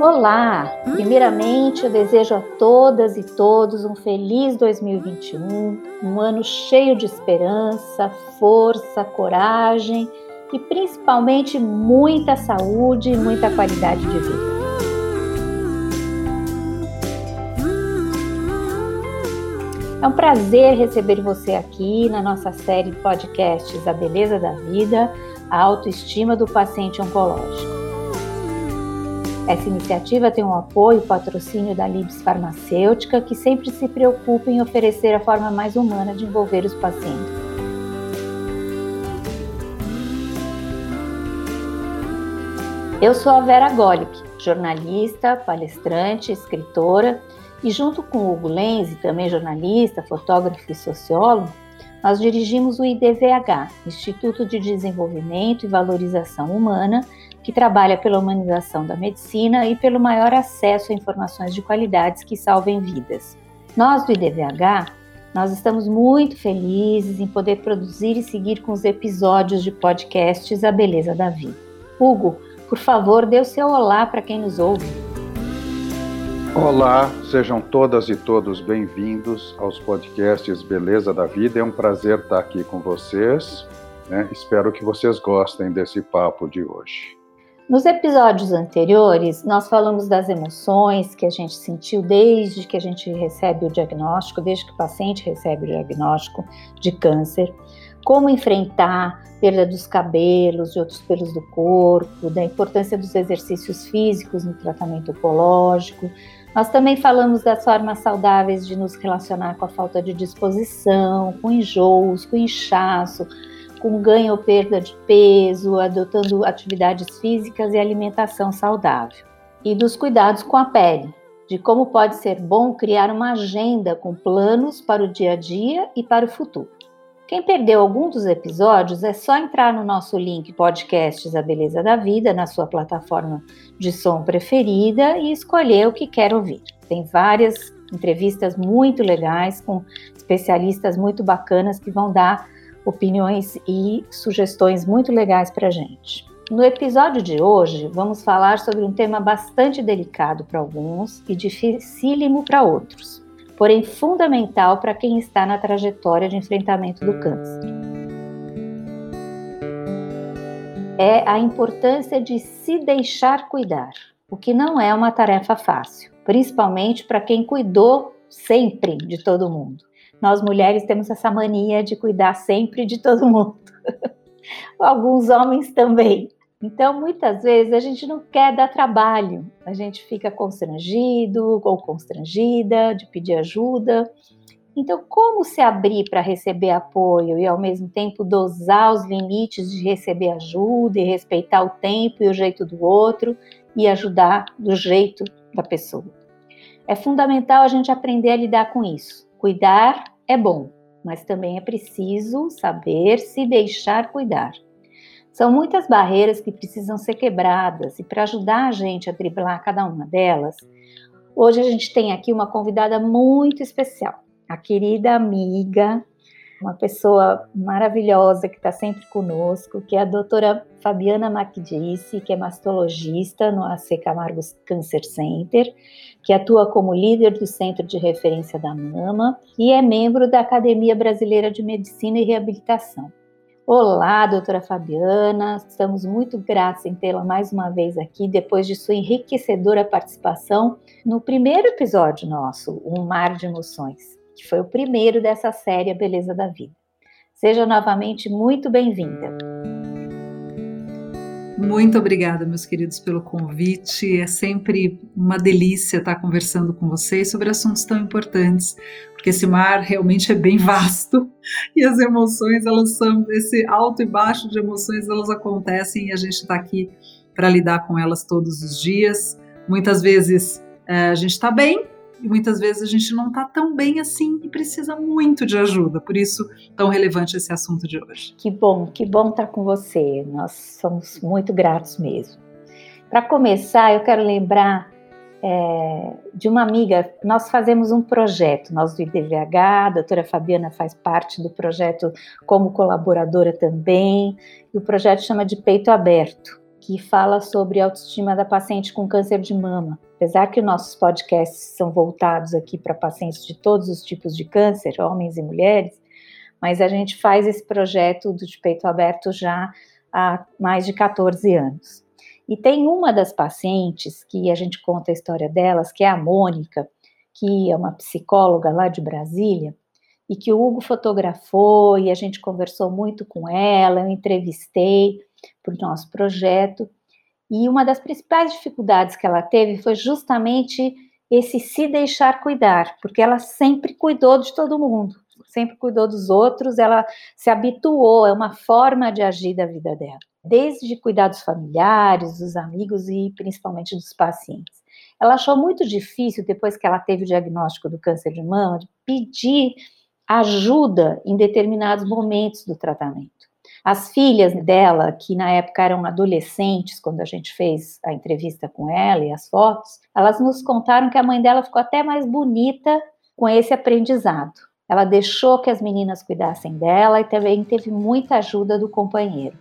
Olá! Primeiramente, eu desejo a todas e todos um feliz 2021, um ano cheio de esperança, força, coragem e principalmente muita saúde e muita qualidade de vida. É um prazer receber você aqui na nossa série de podcasts A Beleza da Vida, a Autoestima do Paciente Oncológico. Essa iniciativa tem o apoio e patrocínio da Libs Farmacêutica, que sempre se preocupa em oferecer a forma mais humana de envolver os pacientes. Eu sou a Vera Golic, jornalista, palestrante, escritora e junto com o Hugo Lenzi, também jornalista, fotógrafo e sociólogo, nós dirigimos o IDVH, Instituto de Desenvolvimento e Valorização Humana, que trabalha pela humanização da medicina e pelo maior acesso a informações de qualidades que salvem vidas. Nós do IDVH, nós estamos muito felizes em poder produzir e seguir com os episódios de podcasts A Beleza da Vida. Hugo, por favor, dê o seu olá para quem nos ouve. Olá, sejam todas e todos bem-vindos aos podcasts Beleza da Vida. É um prazer estar aqui com vocês. Né? Espero que vocês gostem desse papo de hoje. Nos episódios anteriores, nós falamos das emoções que a gente sentiu desde que a gente recebe o diagnóstico, desde que o paciente recebe o diagnóstico de câncer, como enfrentar perda dos cabelos, de outros pelos do corpo, da importância dos exercícios físicos no tratamento oncológico, nós também falamos das formas saudáveis de nos relacionar com a falta de disposição, com enjoos, com inchaço, com ganho ou perda de peso, adotando atividades físicas e alimentação saudável. E dos cuidados com a pele, de como pode ser bom criar uma agenda com planos para o dia a dia e para o futuro. Quem perdeu algum dos episódios é só entrar no nosso link Podcasts A Beleza da Vida na sua plataforma de som preferida e escolher o que quer ouvir. Tem várias entrevistas muito legais com especialistas muito bacanas que vão dar opiniões e sugestões muito legais para a gente. No episódio de hoje, vamos falar sobre um tema bastante delicado para alguns e dificílimo para outros porém fundamental para quem está na trajetória de enfrentamento do câncer. É a importância de se deixar cuidar, o que não é uma tarefa fácil, principalmente para quem cuidou sempre de todo mundo. Nós mulheres temos essa mania de cuidar sempre de todo mundo. Alguns homens também. Então, muitas vezes a gente não quer dar trabalho, a gente fica constrangido ou constrangida de pedir ajuda. Então, como se abrir para receber apoio e ao mesmo tempo dosar os limites de receber ajuda e respeitar o tempo e o jeito do outro e ajudar do jeito da pessoa? É fundamental a gente aprender a lidar com isso. Cuidar é bom, mas também é preciso saber se deixar cuidar. São muitas barreiras que precisam ser quebradas e para ajudar a gente a driblar cada uma delas, hoje a gente tem aqui uma convidada muito especial, a querida amiga, uma pessoa maravilhosa que está sempre conosco, que é a doutora Fabiana Macdice, que é mastologista no AC Camargo Cancer Center, que atua como líder do Centro de Referência da Mama e é membro da Academia Brasileira de Medicina e Reabilitação. Olá, doutora Fabiana, estamos muito gratos em tê-la mais uma vez aqui, depois de sua enriquecedora participação no primeiro episódio nosso, Um Mar de Emoções, que foi o primeiro dessa série A Beleza da Vida. Seja novamente muito bem-vinda. Muito obrigada, meus queridos, pelo convite. É sempre uma delícia estar conversando com vocês sobre assuntos tão importantes, porque esse mar realmente é bem vasto e as emoções, elas são esse alto e baixo de emoções, elas acontecem e a gente está aqui para lidar com elas todos os dias. Muitas vezes é, a gente está bem, e muitas vezes a gente não está tão bem assim e precisa muito de ajuda. Por isso, tão relevante esse assunto de hoje. Que bom, que bom estar com você. Nós somos muito gratos mesmo. Para começar, eu quero lembrar é, de uma amiga. Nós fazemos um projeto, nós do IDVH, a doutora Fabiana faz parte do projeto como colaboradora também. E o projeto chama de Peito Aberto que fala sobre a autoestima da paciente com câncer de mama. Apesar que nossos podcasts são voltados aqui para pacientes de todos os tipos de câncer, homens e mulheres, mas a gente faz esse projeto do de peito aberto já há mais de 14 anos. E tem uma das pacientes que a gente conta a história delas, que é a Mônica, que é uma psicóloga lá de Brasília, e que o Hugo fotografou e a gente conversou muito com ela, eu entrevistei para o nosso projeto. E uma das principais dificuldades que ela teve foi justamente esse se deixar cuidar, porque ela sempre cuidou de todo mundo, sempre cuidou dos outros, ela se habituou, é uma forma de agir da vida dela, desde cuidados familiares, dos amigos e principalmente dos pacientes. Ela achou muito difícil, depois que ela teve o diagnóstico do câncer de mama, pedir ajuda em determinados momentos do tratamento. As filhas dela, que na época eram adolescentes, quando a gente fez a entrevista com ela e as fotos, elas nos contaram que a mãe dela ficou até mais bonita com esse aprendizado. Ela deixou que as meninas cuidassem dela e também teve muita ajuda do companheiro.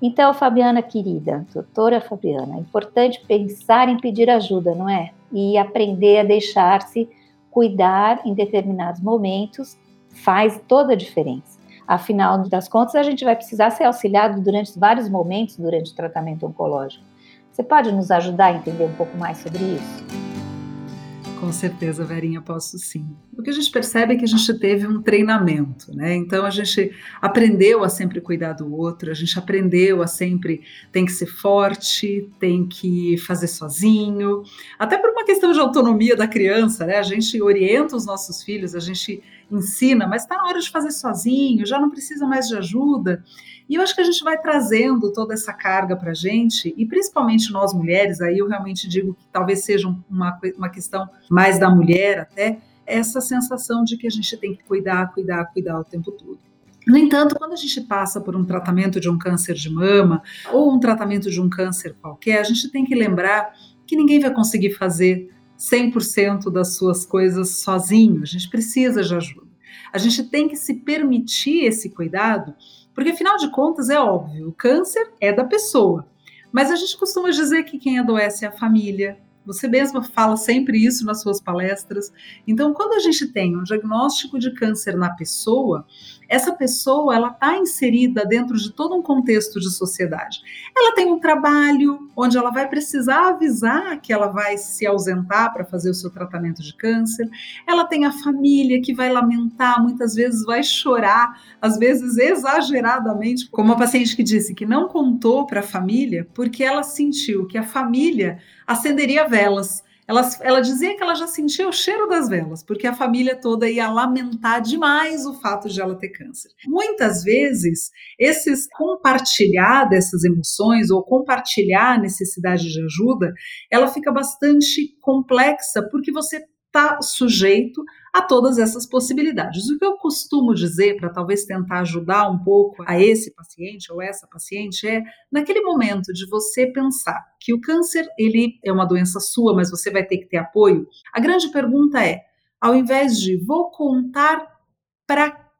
Então, Fabiana querida, doutora Fabiana, é importante pensar em pedir ajuda, não é? E aprender a deixar-se cuidar em determinados momentos faz toda a diferença. Afinal das contas, a gente vai precisar ser auxiliado durante vários momentos durante o tratamento oncológico. Você pode nos ajudar a entender um pouco mais sobre isso? Com certeza, Verinha, posso sim. O que a gente percebe é que a gente teve um treinamento, né? Então a gente aprendeu a sempre cuidar do outro, a gente aprendeu a sempre tem que ser forte, tem que fazer sozinho, até por uma questão de autonomia da criança, né? A gente orienta os nossos filhos, a gente ensina, mas está na hora de fazer sozinho, já não precisa mais de ajuda. E eu acho que a gente vai trazendo toda essa carga para a gente, e principalmente nós mulheres, aí eu realmente digo que talvez seja uma, uma questão mais da mulher até, essa sensação de que a gente tem que cuidar, cuidar, cuidar o tempo todo. No entanto, quando a gente passa por um tratamento de um câncer de mama ou um tratamento de um câncer qualquer, a gente tem que lembrar que ninguém vai conseguir fazer 100% das suas coisas sozinho, a gente precisa de ajuda. A gente tem que se permitir esse cuidado porque, afinal de contas, é óbvio, o câncer é da pessoa. Mas a gente costuma dizer que quem adoece é a família, você mesma fala sempre isso nas suas palestras. Então, quando a gente tem um diagnóstico de câncer na pessoa, essa pessoa ela está inserida dentro de todo um contexto de sociedade. Ela tem um trabalho onde ela vai precisar avisar que ela vai se ausentar para fazer o seu tratamento de câncer. Ela tem a família que vai lamentar, muitas vezes vai chorar, às vezes exageradamente, como uma paciente que disse que não contou para a família porque ela sentiu que a família acenderia velas. Ela, ela dizia que ela já sentia o cheiro das velas, porque a família toda ia lamentar demais o fato de ela ter câncer. Muitas vezes, esses compartilhar dessas emoções ou compartilhar a necessidade de ajuda, ela fica bastante complexa, porque você está sujeito a todas essas possibilidades. O que eu costumo dizer para talvez tentar ajudar um pouco a esse paciente ou essa paciente é naquele momento de você pensar que o câncer ele é uma doença sua, mas você vai ter que ter apoio. A grande pergunta é, ao invés de vou contar para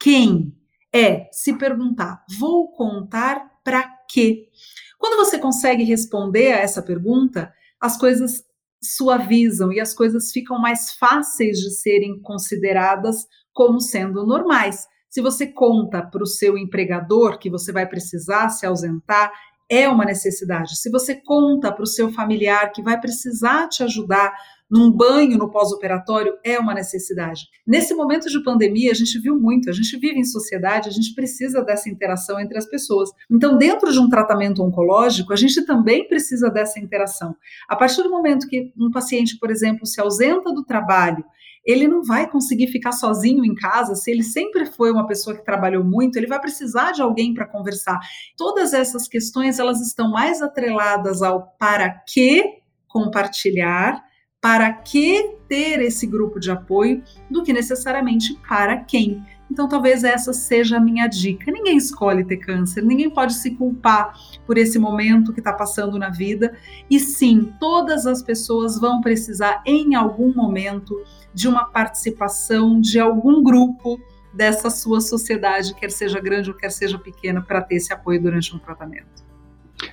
quem, é se perguntar vou contar para quê. Quando você consegue responder a essa pergunta, as coisas suavizam e as coisas ficam mais fáceis de serem consideradas como sendo normais. Se você conta para o seu empregador que você vai precisar se ausentar, é uma necessidade. Se você conta para o seu familiar que vai precisar te ajudar num banho no pós-operatório é uma necessidade. Nesse momento de pandemia, a gente viu muito, a gente vive em sociedade, a gente precisa dessa interação entre as pessoas. Então, dentro de um tratamento oncológico, a gente também precisa dessa interação. A partir do momento que um paciente, por exemplo, se ausenta do trabalho, ele não vai conseguir ficar sozinho em casa, se ele sempre foi uma pessoa que trabalhou muito, ele vai precisar de alguém para conversar. Todas essas questões, elas estão mais atreladas ao para que compartilhar para que ter esse grupo de apoio do que necessariamente para quem. Então, talvez essa seja a minha dica. Ninguém escolhe ter câncer, ninguém pode se culpar por esse momento que está passando na vida. E sim, todas as pessoas vão precisar, em algum momento, de uma participação de algum grupo dessa sua sociedade, quer seja grande ou quer seja pequena, para ter esse apoio durante um tratamento.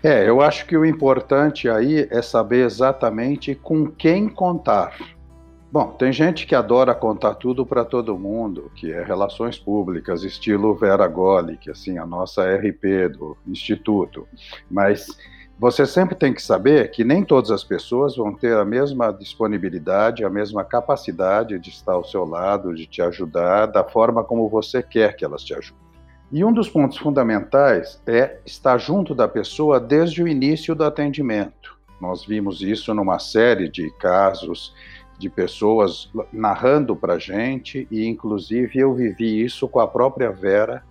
É, eu acho que o importante aí é saber exatamente com quem contar. Bom, tem gente que adora contar tudo para todo mundo, que é relações públicas, estilo Vera Golic, assim, a nossa RP do Instituto. Mas você sempre tem que saber que nem todas as pessoas vão ter a mesma disponibilidade, a mesma capacidade de estar ao seu lado, de te ajudar da forma como você quer que elas te ajudem. E um dos pontos fundamentais é estar junto da pessoa desde o início do atendimento. Nós vimos isso numa série de casos de pessoas narrando para gente e, inclusive, eu vivi isso com a própria Vera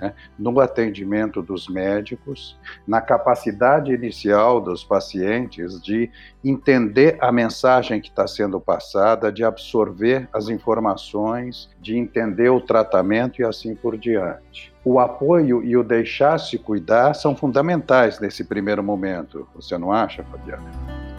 né, no atendimento dos médicos, na capacidade inicial dos pacientes de entender a mensagem que está sendo passada, de absorver as informações, de entender o tratamento e assim por diante. O apoio e o deixar-se cuidar são fundamentais nesse primeiro momento, você não acha, Fabiana?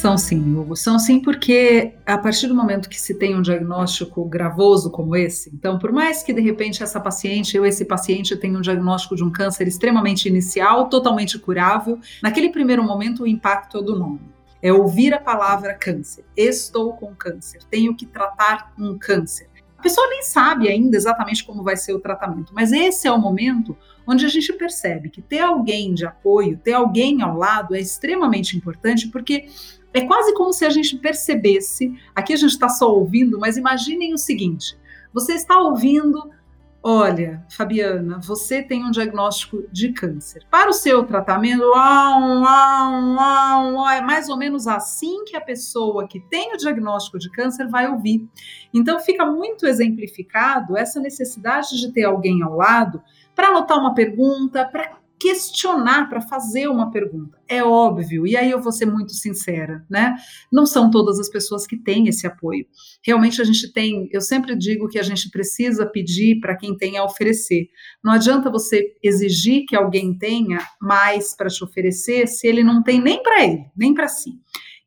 São sim, Hugo. São sim porque a partir do momento que se tem um diagnóstico gravoso como esse, então por mais que de repente essa paciente ou esse paciente tenha um diagnóstico de um câncer extremamente inicial, totalmente curável, naquele primeiro momento o impacto é do nome. É ouvir a palavra câncer. Estou com câncer. Tenho que tratar um câncer. A pessoa nem sabe ainda exatamente como vai ser o tratamento, mas esse é o momento onde a gente percebe que ter alguém de apoio, ter alguém ao lado é extremamente importante, porque é quase como se a gente percebesse. Aqui a gente está só ouvindo, mas imaginem o seguinte: você está ouvindo. Olha, Fabiana, você tem um diagnóstico de câncer. Para o seu tratamento, uau, uau, uau, uau, é mais ou menos assim que a pessoa que tem o diagnóstico de câncer vai ouvir. Então, fica muito exemplificado essa necessidade de ter alguém ao lado para anotar uma pergunta, para questionar, para fazer uma pergunta. É óbvio, e aí eu vou ser muito sincera, né? Não são todas as pessoas que têm esse apoio. Realmente a gente tem, eu sempre digo que a gente precisa pedir para quem tem a oferecer. Não adianta você exigir que alguém tenha mais para te oferecer se ele não tem nem para ele, nem para si.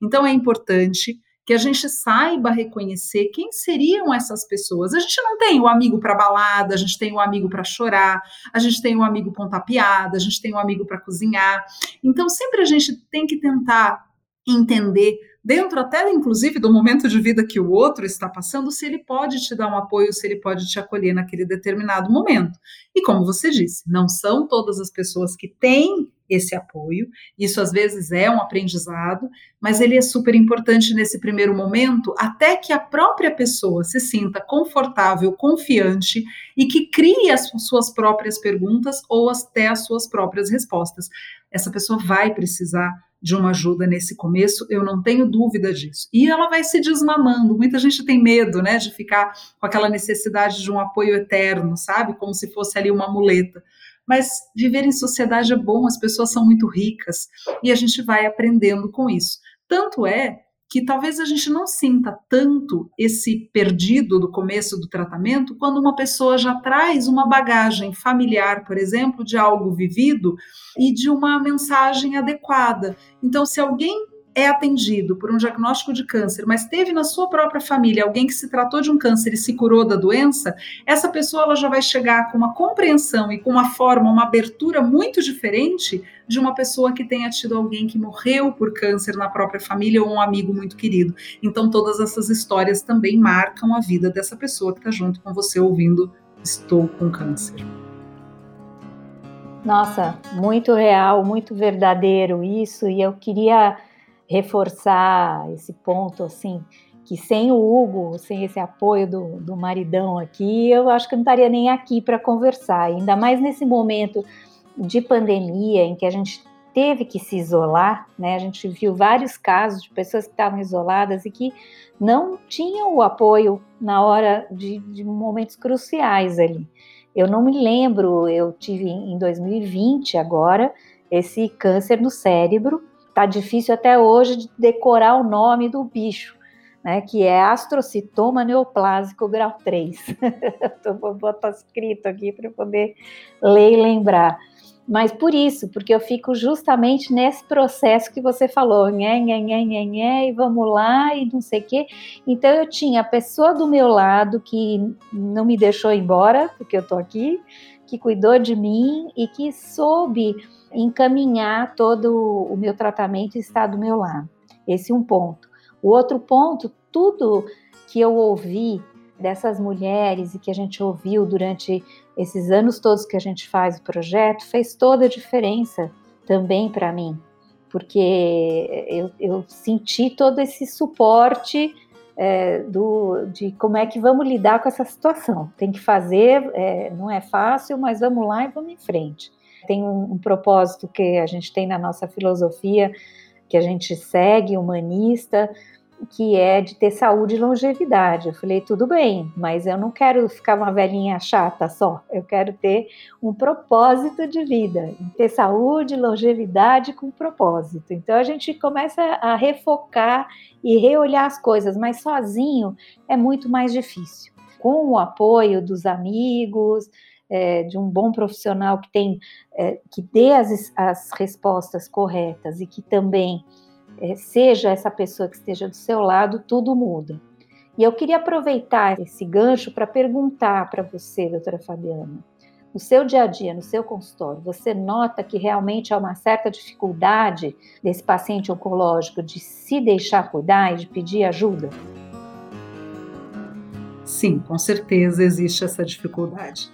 Então é importante que a gente saiba reconhecer quem seriam essas pessoas. A gente não tem o amigo para balada, a gente tem o amigo para chorar, a gente tem o amigo ponta piada, a gente tem o amigo para cozinhar. Então sempre a gente tem que tentar entender dentro até inclusive do momento de vida que o outro está passando, se ele pode te dar um apoio, se ele pode te acolher naquele determinado momento. E como você disse, não são todas as pessoas que têm esse apoio. Isso às vezes é um aprendizado, mas ele é super importante nesse primeiro momento, até que a própria pessoa se sinta confortável, confiante e que crie as suas próprias perguntas ou até as suas próprias respostas. Essa pessoa vai precisar de uma ajuda nesse começo, eu não tenho dúvida disso. E ela vai se desmamando. Muita gente tem medo, né, de ficar com aquela necessidade de um apoio eterno, sabe? Como se fosse ali uma muleta. Mas viver em sociedade é bom, as pessoas são muito ricas e a gente vai aprendendo com isso. Tanto é que talvez a gente não sinta tanto esse perdido do começo do tratamento quando uma pessoa já traz uma bagagem familiar, por exemplo, de algo vivido e de uma mensagem adequada. Então, se alguém é atendido por um diagnóstico de câncer, mas teve na sua própria família alguém que se tratou de um câncer e se curou da doença, essa pessoa ela já vai chegar com uma compreensão e com uma forma, uma abertura muito diferente de uma pessoa que tenha tido alguém que morreu por câncer na própria família ou um amigo muito querido. Então, todas essas histórias também marcam a vida dessa pessoa que está junto com você ouvindo Estou com câncer. Nossa, muito real, muito verdadeiro isso, e eu queria reforçar esse ponto, assim, que sem o Hugo, sem esse apoio do, do maridão aqui, eu acho que não estaria nem aqui para conversar, ainda mais nesse momento de pandemia em que a gente teve que se isolar, né? A gente viu vários casos de pessoas que estavam isoladas e que não tinham o apoio na hora de, de momentos cruciais ali. Eu não me lembro, eu tive em 2020 agora esse câncer no cérebro Tá difícil até hoje de decorar o nome do bicho, né, que é astrocitoma neoplásico grau 3. Vou botar escrito aqui para poder ler e lembrar. Mas por isso, porque eu fico justamente nesse processo que você falou, nhé, nhé, nhé, nhé, nhé, e vamos lá, e não sei o quê. Então eu tinha a pessoa do meu lado que não me deixou embora, porque eu tô aqui, que cuidou de mim e que soube encaminhar todo o meu tratamento e estar do meu lado. Esse é um ponto. O outro ponto, tudo que eu ouvi dessas mulheres e que a gente ouviu durante esses anos todos que a gente faz o projeto, fez toda a diferença também para mim, porque eu, eu, senti todo esse suporte é, do, de como é que vamos lidar com essa situação. Tem que fazer, é, não é fácil, mas vamos lá e vamos em frente. Tem um, um propósito que a gente tem na nossa filosofia, que a gente segue, humanista, que é de ter saúde e longevidade. Eu falei, tudo bem, mas eu não quero ficar uma velhinha chata só. Eu quero ter um propósito de vida, ter saúde, longevidade com propósito. Então a gente começa a refocar e reolhar as coisas, mas sozinho é muito mais difícil. Com o apoio dos amigos, é, de um bom profissional que tem é, que dê as, as respostas corretas e que também é, seja essa pessoa que esteja do seu lado, tudo muda. E eu queria aproveitar esse gancho para perguntar para você, doutora Fabiana, no seu dia a dia, no seu consultório, você nota que realmente há uma certa dificuldade desse paciente oncológico de se deixar cuidar e de pedir ajuda? Sim, com certeza existe essa dificuldade.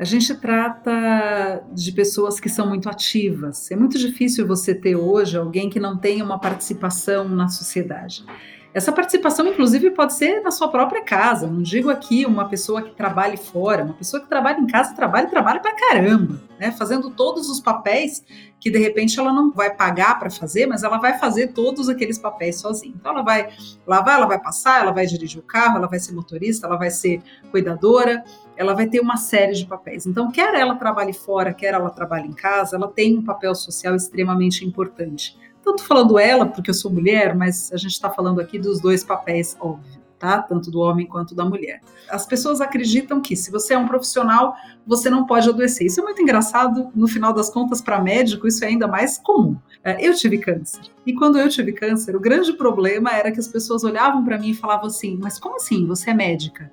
A gente trata de pessoas que são muito ativas. É muito difícil você ter hoje alguém que não tenha uma participação na sociedade. Essa participação, inclusive, pode ser na sua própria casa. Não digo aqui uma pessoa que trabalhe fora, uma pessoa que trabalha em casa, trabalha e trabalha pra caramba, né? Fazendo todos os papéis que de repente ela não vai pagar para fazer, mas ela vai fazer todos aqueles papéis sozinha. Então ela vai lavar, ela vai passar, ela vai dirigir o carro, ela vai ser motorista, ela vai ser cuidadora, ela vai ter uma série de papéis. Então, quer ela trabalhe fora, quer ela trabalhe em casa, ela tem um papel social extremamente importante. Tanto falando ela, porque eu sou mulher, mas a gente está falando aqui dos dois papéis, óbvio. Tá? Tanto do homem quanto da mulher. As pessoas acreditam que se você é um profissional, você não pode adoecer. Isso é muito engraçado, no final das contas, para médico, isso é ainda mais comum. É, eu tive câncer. E quando eu tive câncer, o grande problema era que as pessoas olhavam para mim e falavam assim: Mas como assim? Você é médica?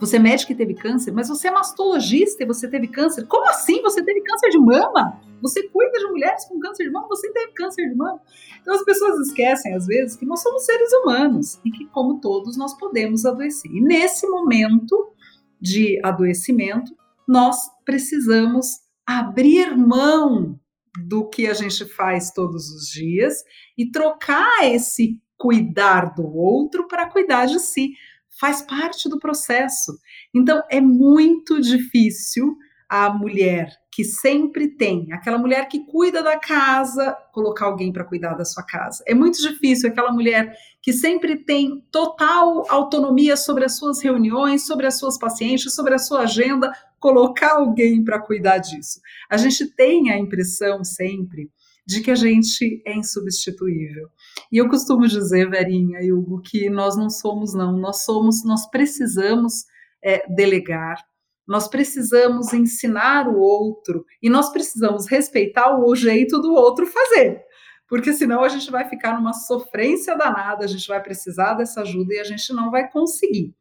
Você é médica e teve câncer, mas você é mastologista e você teve câncer. Como assim? Você teve câncer de mama? Você cuida de mulheres com câncer de mama, você teve câncer de mama. Então as pessoas esquecem, às vezes, que nós somos seres humanos e que, como todos, nós podemos adoecer. E nesse momento de adoecimento, nós precisamos abrir mão do que a gente faz todos os dias e trocar esse cuidar do outro para cuidar de si faz parte do processo. Então é muito difícil a mulher que sempre tem, aquela mulher que cuida da casa, colocar alguém para cuidar da sua casa. É muito difícil aquela mulher que sempre tem total autonomia sobre as suas reuniões, sobre as suas pacientes, sobre a sua agenda, colocar alguém para cuidar disso. A gente tem a impressão sempre de que a gente é insubstituível. E eu costumo dizer, Verinha e Hugo, que nós não somos, não. Nós somos, nós precisamos é, delegar, nós precisamos ensinar o outro e nós precisamos respeitar o jeito do outro fazer. Porque senão a gente vai ficar numa sofrência danada, a gente vai precisar dessa ajuda e a gente não vai conseguir.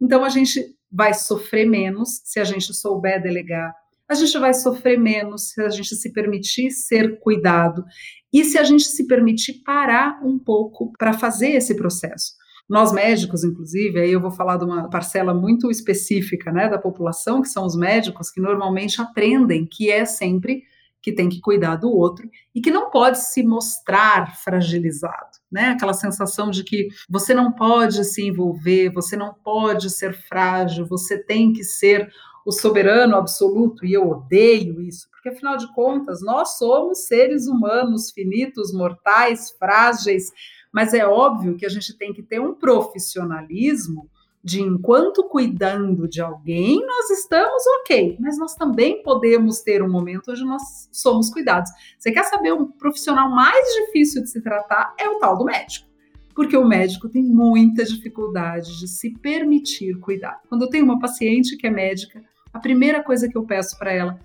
Então a gente vai sofrer menos se a gente souber delegar, a gente vai sofrer menos se a gente se permitir ser cuidado e se a gente se permitir parar um pouco para fazer esse processo. Nós médicos, inclusive, aí eu vou falar de uma parcela muito específica né, da população, que são os médicos que normalmente aprendem que é sempre que tem que cuidar do outro e que não pode se mostrar fragilizado, né? Aquela sensação de que você não pode se envolver, você não pode ser frágil, você tem que ser o soberano absoluto, e eu odeio isso, porque afinal de contas, nós somos seres humanos finitos, mortais, frágeis, mas é óbvio que a gente tem que ter um profissionalismo de enquanto cuidando de alguém, nós estamos ok, mas nós também podemos ter um momento onde nós somos cuidados. Você quer saber um profissional mais difícil de se tratar? É o tal do médico porque o médico tem muita dificuldade de se permitir cuidar. Quando eu tenho uma paciente que é médica, a primeira coisa que eu peço para ela,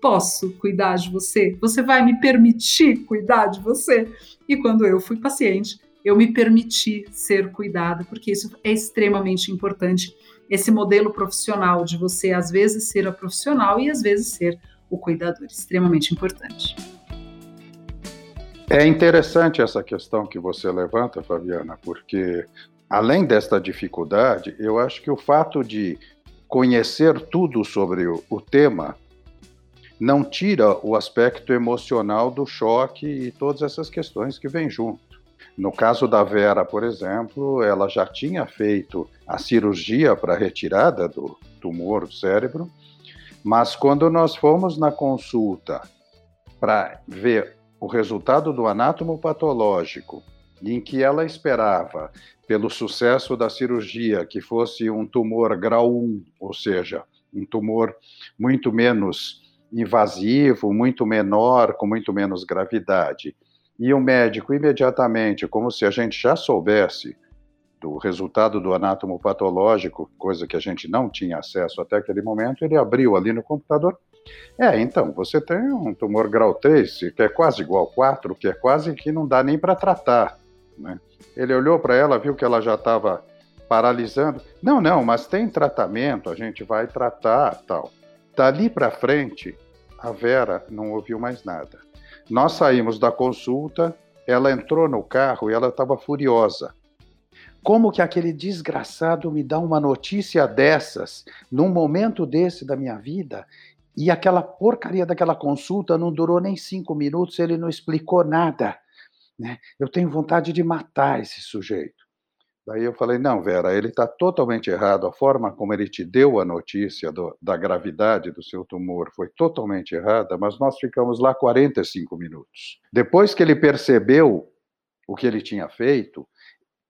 posso cuidar de você? Você vai me permitir cuidar de você? E quando eu fui paciente, eu me permiti ser cuidada, porque isso é extremamente importante esse modelo profissional de você às vezes ser a profissional e às vezes ser o cuidador, extremamente importante. É interessante essa questão que você levanta, Fabiana, porque além desta dificuldade, eu acho que o fato de conhecer tudo sobre o, o tema não tira o aspecto emocional do choque e todas essas questões que vêm junto. No caso da Vera, por exemplo, ela já tinha feito a cirurgia para a retirada do tumor do cérebro, mas quando nós fomos na consulta para ver o resultado do anátomo patológico, em que ela esperava, pelo sucesso da cirurgia, que fosse um tumor grau 1, ou seja, um tumor muito menos invasivo, muito menor, com muito menos gravidade. E o médico, imediatamente, como se a gente já soubesse do resultado do anátomo patológico, coisa que a gente não tinha acesso até aquele momento, ele abriu ali no computador. É, então, você tem um tumor grau 3, que é quase igual ao 4, que é quase que não dá nem para tratar. Né? Ele olhou para ela, viu que ela já estava paralisando. Não, não, mas tem tratamento, a gente vai tratar, tal. Dali para frente, a Vera não ouviu mais nada. Nós saímos da consulta, ela entrou no carro e ela estava furiosa. Como que aquele desgraçado me dá uma notícia dessas, num momento desse da minha vida, e aquela porcaria daquela consulta não durou nem cinco minutos, ele não explicou nada. Né? Eu tenho vontade de matar esse sujeito. Daí eu falei: não, Vera, ele está totalmente errado. A forma como ele te deu a notícia do, da gravidade do seu tumor foi totalmente errada, mas nós ficamos lá 45 minutos. Depois que ele percebeu o que ele tinha feito,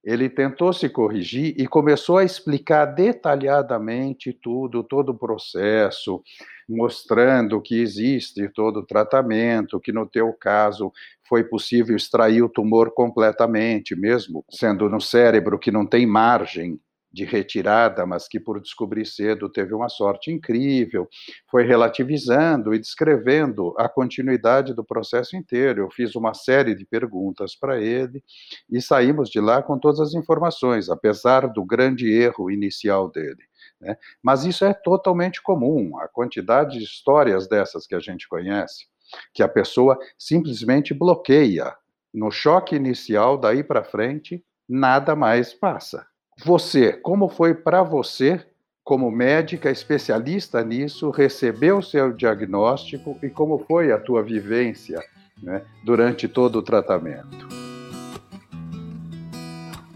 ele tentou se corrigir e começou a explicar detalhadamente tudo, todo o processo, mostrando que existe todo o tratamento, que no teu caso foi possível extrair o tumor completamente, mesmo sendo no cérebro que não tem margem de retirada, mas que por descobrir cedo teve uma sorte incrível, foi relativizando e descrevendo a continuidade do processo inteiro. Eu fiz uma série de perguntas para ele e saímos de lá com todas as informações, apesar do grande erro inicial dele. Né? Mas isso é totalmente comum, a quantidade de histórias dessas que a gente conhece, que a pessoa simplesmente bloqueia. No choque inicial, daí para frente, nada mais passa. Você, como foi para você, como médica especialista nisso, receber o seu diagnóstico e como foi a tua vivência né, durante todo o tratamento?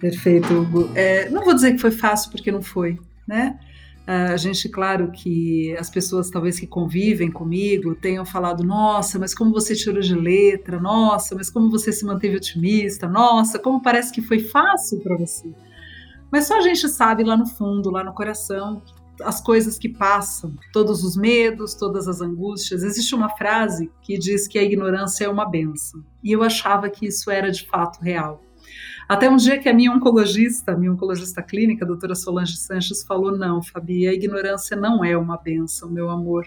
Perfeito, Hugo. É, não vou dizer que foi fácil, porque não foi, né? A gente, claro que as pessoas talvez que convivem comigo tenham falado: nossa, mas como você tirou de letra, nossa, mas como você se manteve otimista, nossa, como parece que foi fácil para você. Mas só a gente sabe lá no fundo, lá no coração, as coisas que passam, todos os medos, todas as angústias. Existe uma frase que diz que a ignorância é uma benção. E eu achava que isso era de fato real. Até um dia que a minha oncologista, minha oncologista clínica, a doutora Solange Sanches, falou: não, Fabi, a ignorância não é uma benção, meu amor.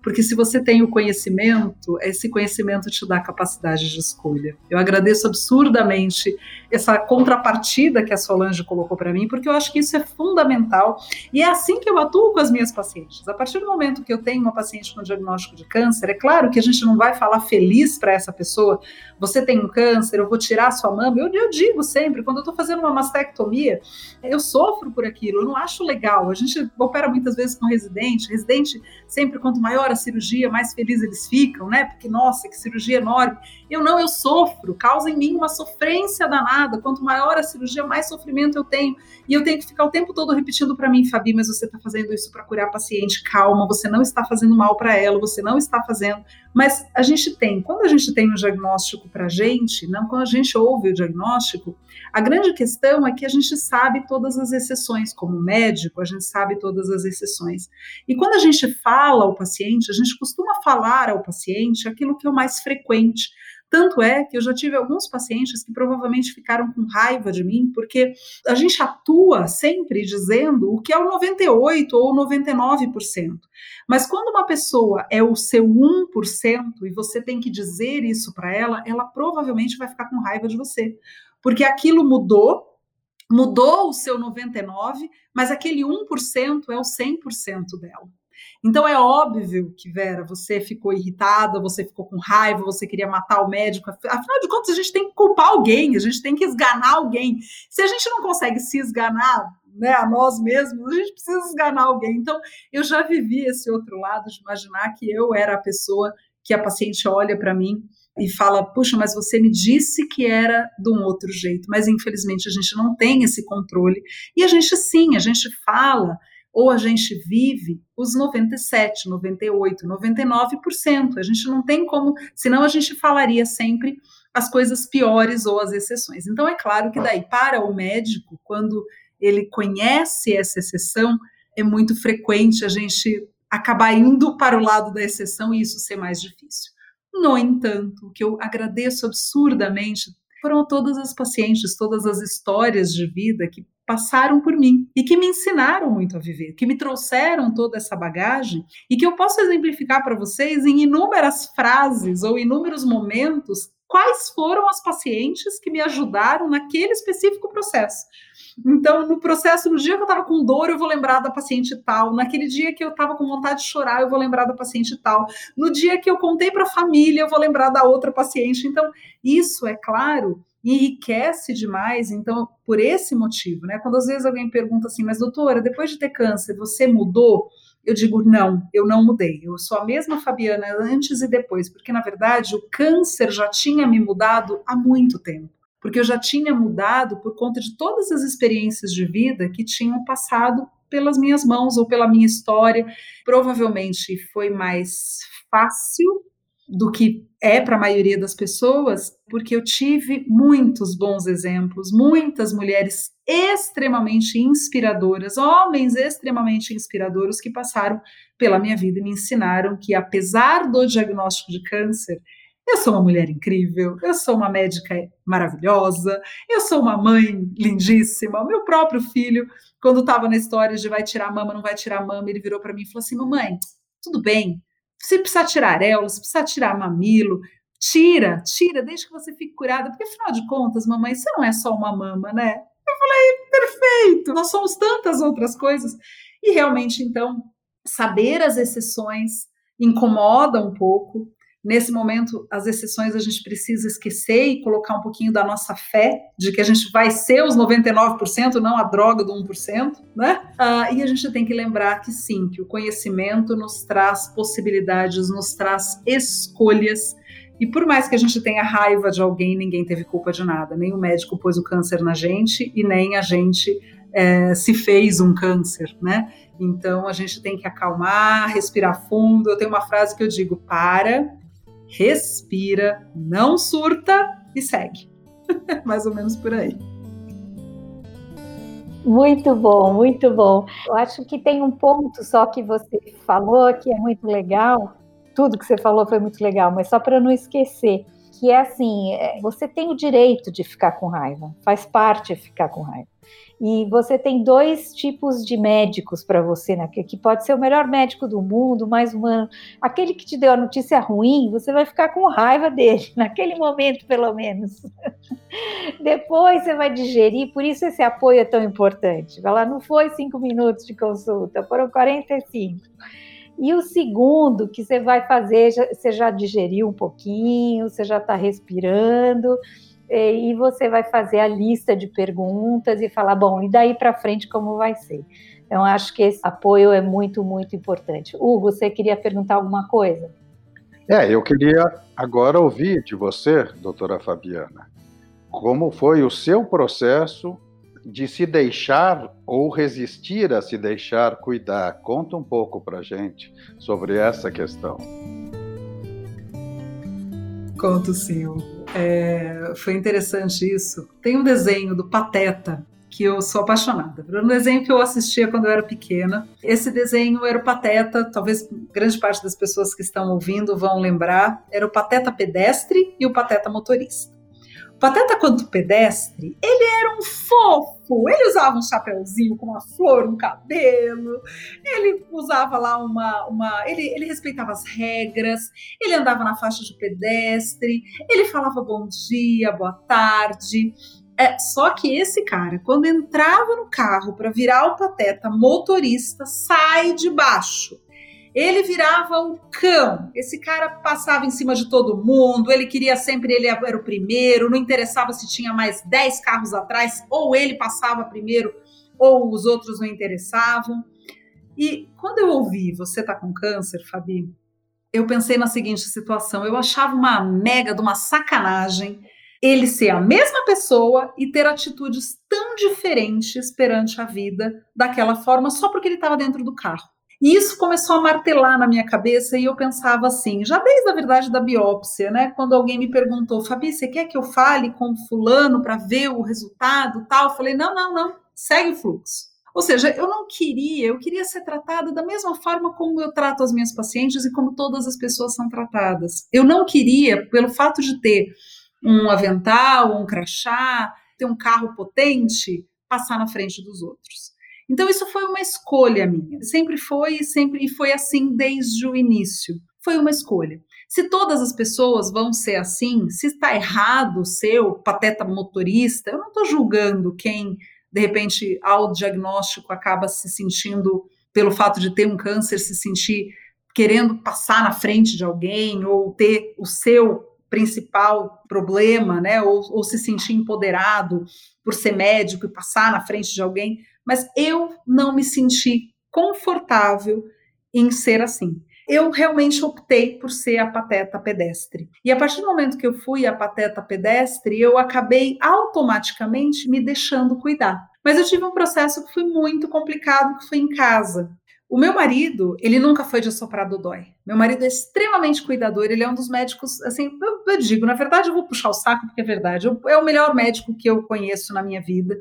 Porque se você tem o conhecimento, esse conhecimento te dá capacidade de escolha. Eu agradeço absurdamente essa contrapartida que a Solange colocou para mim, porque eu acho que isso é fundamental. E é assim que eu atuo com as minhas pacientes. A partir do momento que eu tenho uma paciente com diagnóstico de câncer, é claro que a gente não vai falar feliz para essa pessoa, você tem um câncer, eu vou tirar a sua mama. Eu, eu digo sempre sempre, quando eu estou fazendo uma mastectomia, eu sofro por aquilo, eu não acho legal. A gente opera muitas vezes com residente, residente sempre quanto maior a cirurgia, mais feliz eles ficam, né? Porque nossa, que cirurgia enorme. Eu não, eu sofro, causa em mim uma sofrência danada. Quanto maior a cirurgia, mais sofrimento eu tenho. E eu tenho que ficar o tempo todo repetindo para mim, Fabi, mas você está fazendo isso para curar a paciente. Calma, você não está fazendo mal para ela, você não está fazendo. Mas a gente tem, quando a gente tem um diagnóstico para a gente, não quando a gente ouve o diagnóstico, a grande questão é que a gente sabe todas as exceções, como médico, a gente sabe todas as exceções. E quando a gente fala ao paciente, a gente costuma falar ao paciente aquilo que é o mais frequente. Tanto é que eu já tive alguns pacientes que provavelmente ficaram com raiva de mim, porque a gente atua sempre dizendo o que é o 98% ou 99%. Mas quando uma pessoa é o seu 1% e você tem que dizer isso para ela, ela provavelmente vai ficar com raiva de você porque aquilo mudou mudou o seu 99, mas aquele 1% é o 100% dela. Então é óbvio que, Vera, você ficou irritada, você ficou com raiva, você queria matar o médico. Afinal de contas, a gente tem que culpar alguém, a gente tem que esganar alguém. Se a gente não consegue se esganar, né, a nós mesmos, a gente precisa esganar alguém. Então, eu já vivi esse outro lado de imaginar que eu era a pessoa que a paciente olha para mim e fala: Puxa, mas você me disse que era de um outro jeito. Mas infelizmente a gente não tem esse controle. E a gente sim, a gente fala ou a gente vive os 97, 98, 99%. A gente não tem como, senão a gente falaria sempre as coisas piores ou as exceções. Então é claro que daí para o médico, quando ele conhece essa exceção, é muito frequente a gente acabar indo para o lado da exceção e isso ser mais difícil. No entanto, o que eu agradeço absurdamente foram todas as pacientes, todas as histórias de vida que passaram por mim e que me ensinaram muito a viver, que me trouxeram toda essa bagagem e que eu posso exemplificar para vocês em inúmeras frases ou inúmeros momentos quais foram as pacientes que me ajudaram naquele específico processo. Então, no processo, no dia que eu estava com dor, eu vou lembrar da paciente tal. Naquele dia que eu estava com vontade de chorar, eu vou lembrar da paciente tal. No dia que eu contei para a família, eu vou lembrar da outra paciente. Então, isso, é claro, enriquece demais. Então, por esse motivo, né? Quando às vezes alguém pergunta assim, mas doutora, depois de ter câncer, você mudou? Eu digo, não, eu não mudei. Eu sou a mesma Fabiana antes e depois, porque na verdade o câncer já tinha me mudado há muito tempo. Porque eu já tinha mudado por conta de todas as experiências de vida que tinham passado pelas minhas mãos ou pela minha história. Provavelmente foi mais fácil do que é para a maioria das pessoas, porque eu tive muitos bons exemplos, muitas mulheres extremamente inspiradoras, homens extremamente inspiradores que passaram pela minha vida e me ensinaram que, apesar do diagnóstico de câncer, eu sou uma mulher incrível, eu sou uma médica maravilhosa, eu sou uma mãe lindíssima. Meu próprio filho, quando estava na história de vai tirar a mama, não vai tirar a mama, ele virou para mim e falou assim: Mamãe, tudo bem, se precisar tirar areola, se precisar tirar mamilo, tira, tira, desde que você fique curada, porque afinal de contas, mamãe, você não é só uma mama, né? Eu falei, perfeito, nós somos tantas outras coisas. E realmente, então, saber as exceções incomoda um pouco, Nesse momento, as exceções a gente precisa esquecer e colocar um pouquinho da nossa fé de que a gente vai ser os 99%, não a droga do 1%, né? Ah, e a gente tem que lembrar que sim, que o conhecimento nos traz possibilidades, nos traz escolhas. E por mais que a gente tenha raiva de alguém, ninguém teve culpa de nada. Nem o médico pôs o câncer na gente e nem a gente é, se fez um câncer, né? Então a gente tem que acalmar, respirar fundo. Eu tenho uma frase que eu digo: para, respira, não surta e segue. Mais ou menos por aí. Muito bom, muito bom. Eu acho que tem um ponto só que você falou que é muito legal. Tudo que você falou foi muito legal, mas só para não esquecer, que é assim, é, você tem o direito de ficar com raiva, faz parte ficar com raiva. E você tem dois tipos de médicos para você, né? Que pode ser o melhor médico do mundo, mais humano. Aquele que te deu a notícia ruim, você vai ficar com raiva dele, naquele momento, pelo menos. Depois você vai digerir, por isso esse apoio é tão importante. Vai lá, não foi cinco minutos de consulta, foram 45. E o segundo que você vai fazer, você já digeriu um pouquinho, você já está respirando e você vai fazer a lista de perguntas e falar, bom, e daí para frente como vai ser? Então, acho que esse apoio é muito, muito importante. Hugo, você queria perguntar alguma coisa? É, eu queria agora ouvir de você, doutora Fabiana, como foi o seu processo de se deixar ou resistir a se deixar cuidar. Conta um pouco para gente sobre essa questão. Conto sim. É, foi interessante isso. Tem um desenho do Pateta que eu sou apaixonada. Era um desenho que eu assistia quando eu era pequena. Esse desenho era o Pateta, talvez grande parte das pessoas que estão ouvindo vão lembrar, era o Pateta pedestre e o Pateta motorista. Pateta quanto pedestre, ele era um fofo. Ele usava um chapéuzinho com uma flor no cabelo. Ele usava lá uma. uma ele, ele respeitava as regras. Ele andava na faixa de pedestre. Ele falava bom dia, boa tarde. É, só que esse cara, quando entrava no carro para virar o pateta, motorista sai de baixo. Ele virava o cão. Esse cara passava em cima de todo mundo, ele queria sempre, ele era o primeiro, não interessava se tinha mais 10 carros atrás, ou ele passava primeiro, ou os outros não interessavam. E quando eu ouvi você tá com câncer, Fabi, eu pensei na seguinte situação: eu achava uma mega de uma sacanagem ele ser a mesma pessoa e ter atitudes tão diferentes perante a vida daquela forma só porque ele estava dentro do carro. E isso começou a martelar na minha cabeça e eu pensava assim, já desde a verdade da biópsia, né? Quando alguém me perguntou, Fabi, você quer que eu fale com fulano para ver o resultado, tal? Eu falei, não, não, não, segue o fluxo. Ou seja, eu não queria, eu queria ser tratada da mesma forma como eu trato as minhas pacientes e como todas as pessoas são tratadas. Eu não queria, pelo fato de ter um avental, um crachá, ter um carro potente, passar na frente dos outros. Então isso foi uma escolha minha. Sempre foi e sempre foi assim desde o início. Foi uma escolha. Se todas as pessoas vão ser assim, se está errado o pateta motorista, eu não estou julgando quem de repente ao diagnóstico acaba se sentindo pelo fato de ter um câncer se sentir querendo passar na frente de alguém ou ter o seu principal problema, né, ou, ou se sentir empoderado por ser médico e passar na frente de alguém, mas eu não me senti confortável em ser assim. Eu realmente optei por ser a pateta pedestre. E a partir do momento que eu fui a pateta pedestre, eu acabei automaticamente me deixando cuidar. Mas eu tive um processo que foi muito complicado, que foi em casa. O meu marido, ele nunca foi de assoprar dói. Meu marido é extremamente cuidador, ele é um dos médicos, assim, eu, eu digo, na verdade eu vou puxar o saco porque é verdade, eu, é o melhor médico que eu conheço na minha vida.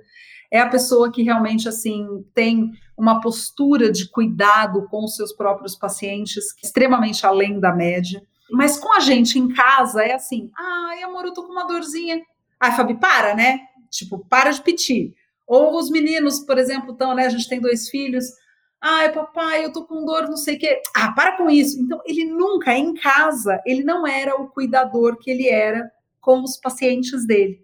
É a pessoa que realmente, assim, tem uma postura de cuidado com os seus próprios pacientes extremamente além da média. Mas com a gente em casa é assim, ai, amor, eu tô com uma dorzinha. Ai, Fabi, para, né? Tipo, para de pedir. Ou os meninos, por exemplo, estão, né? A gente tem dois filhos Ai, papai, eu tô com dor, não sei o quê. Ah, para com isso. Então, ele nunca, em casa, ele não era o cuidador que ele era com os pacientes dele.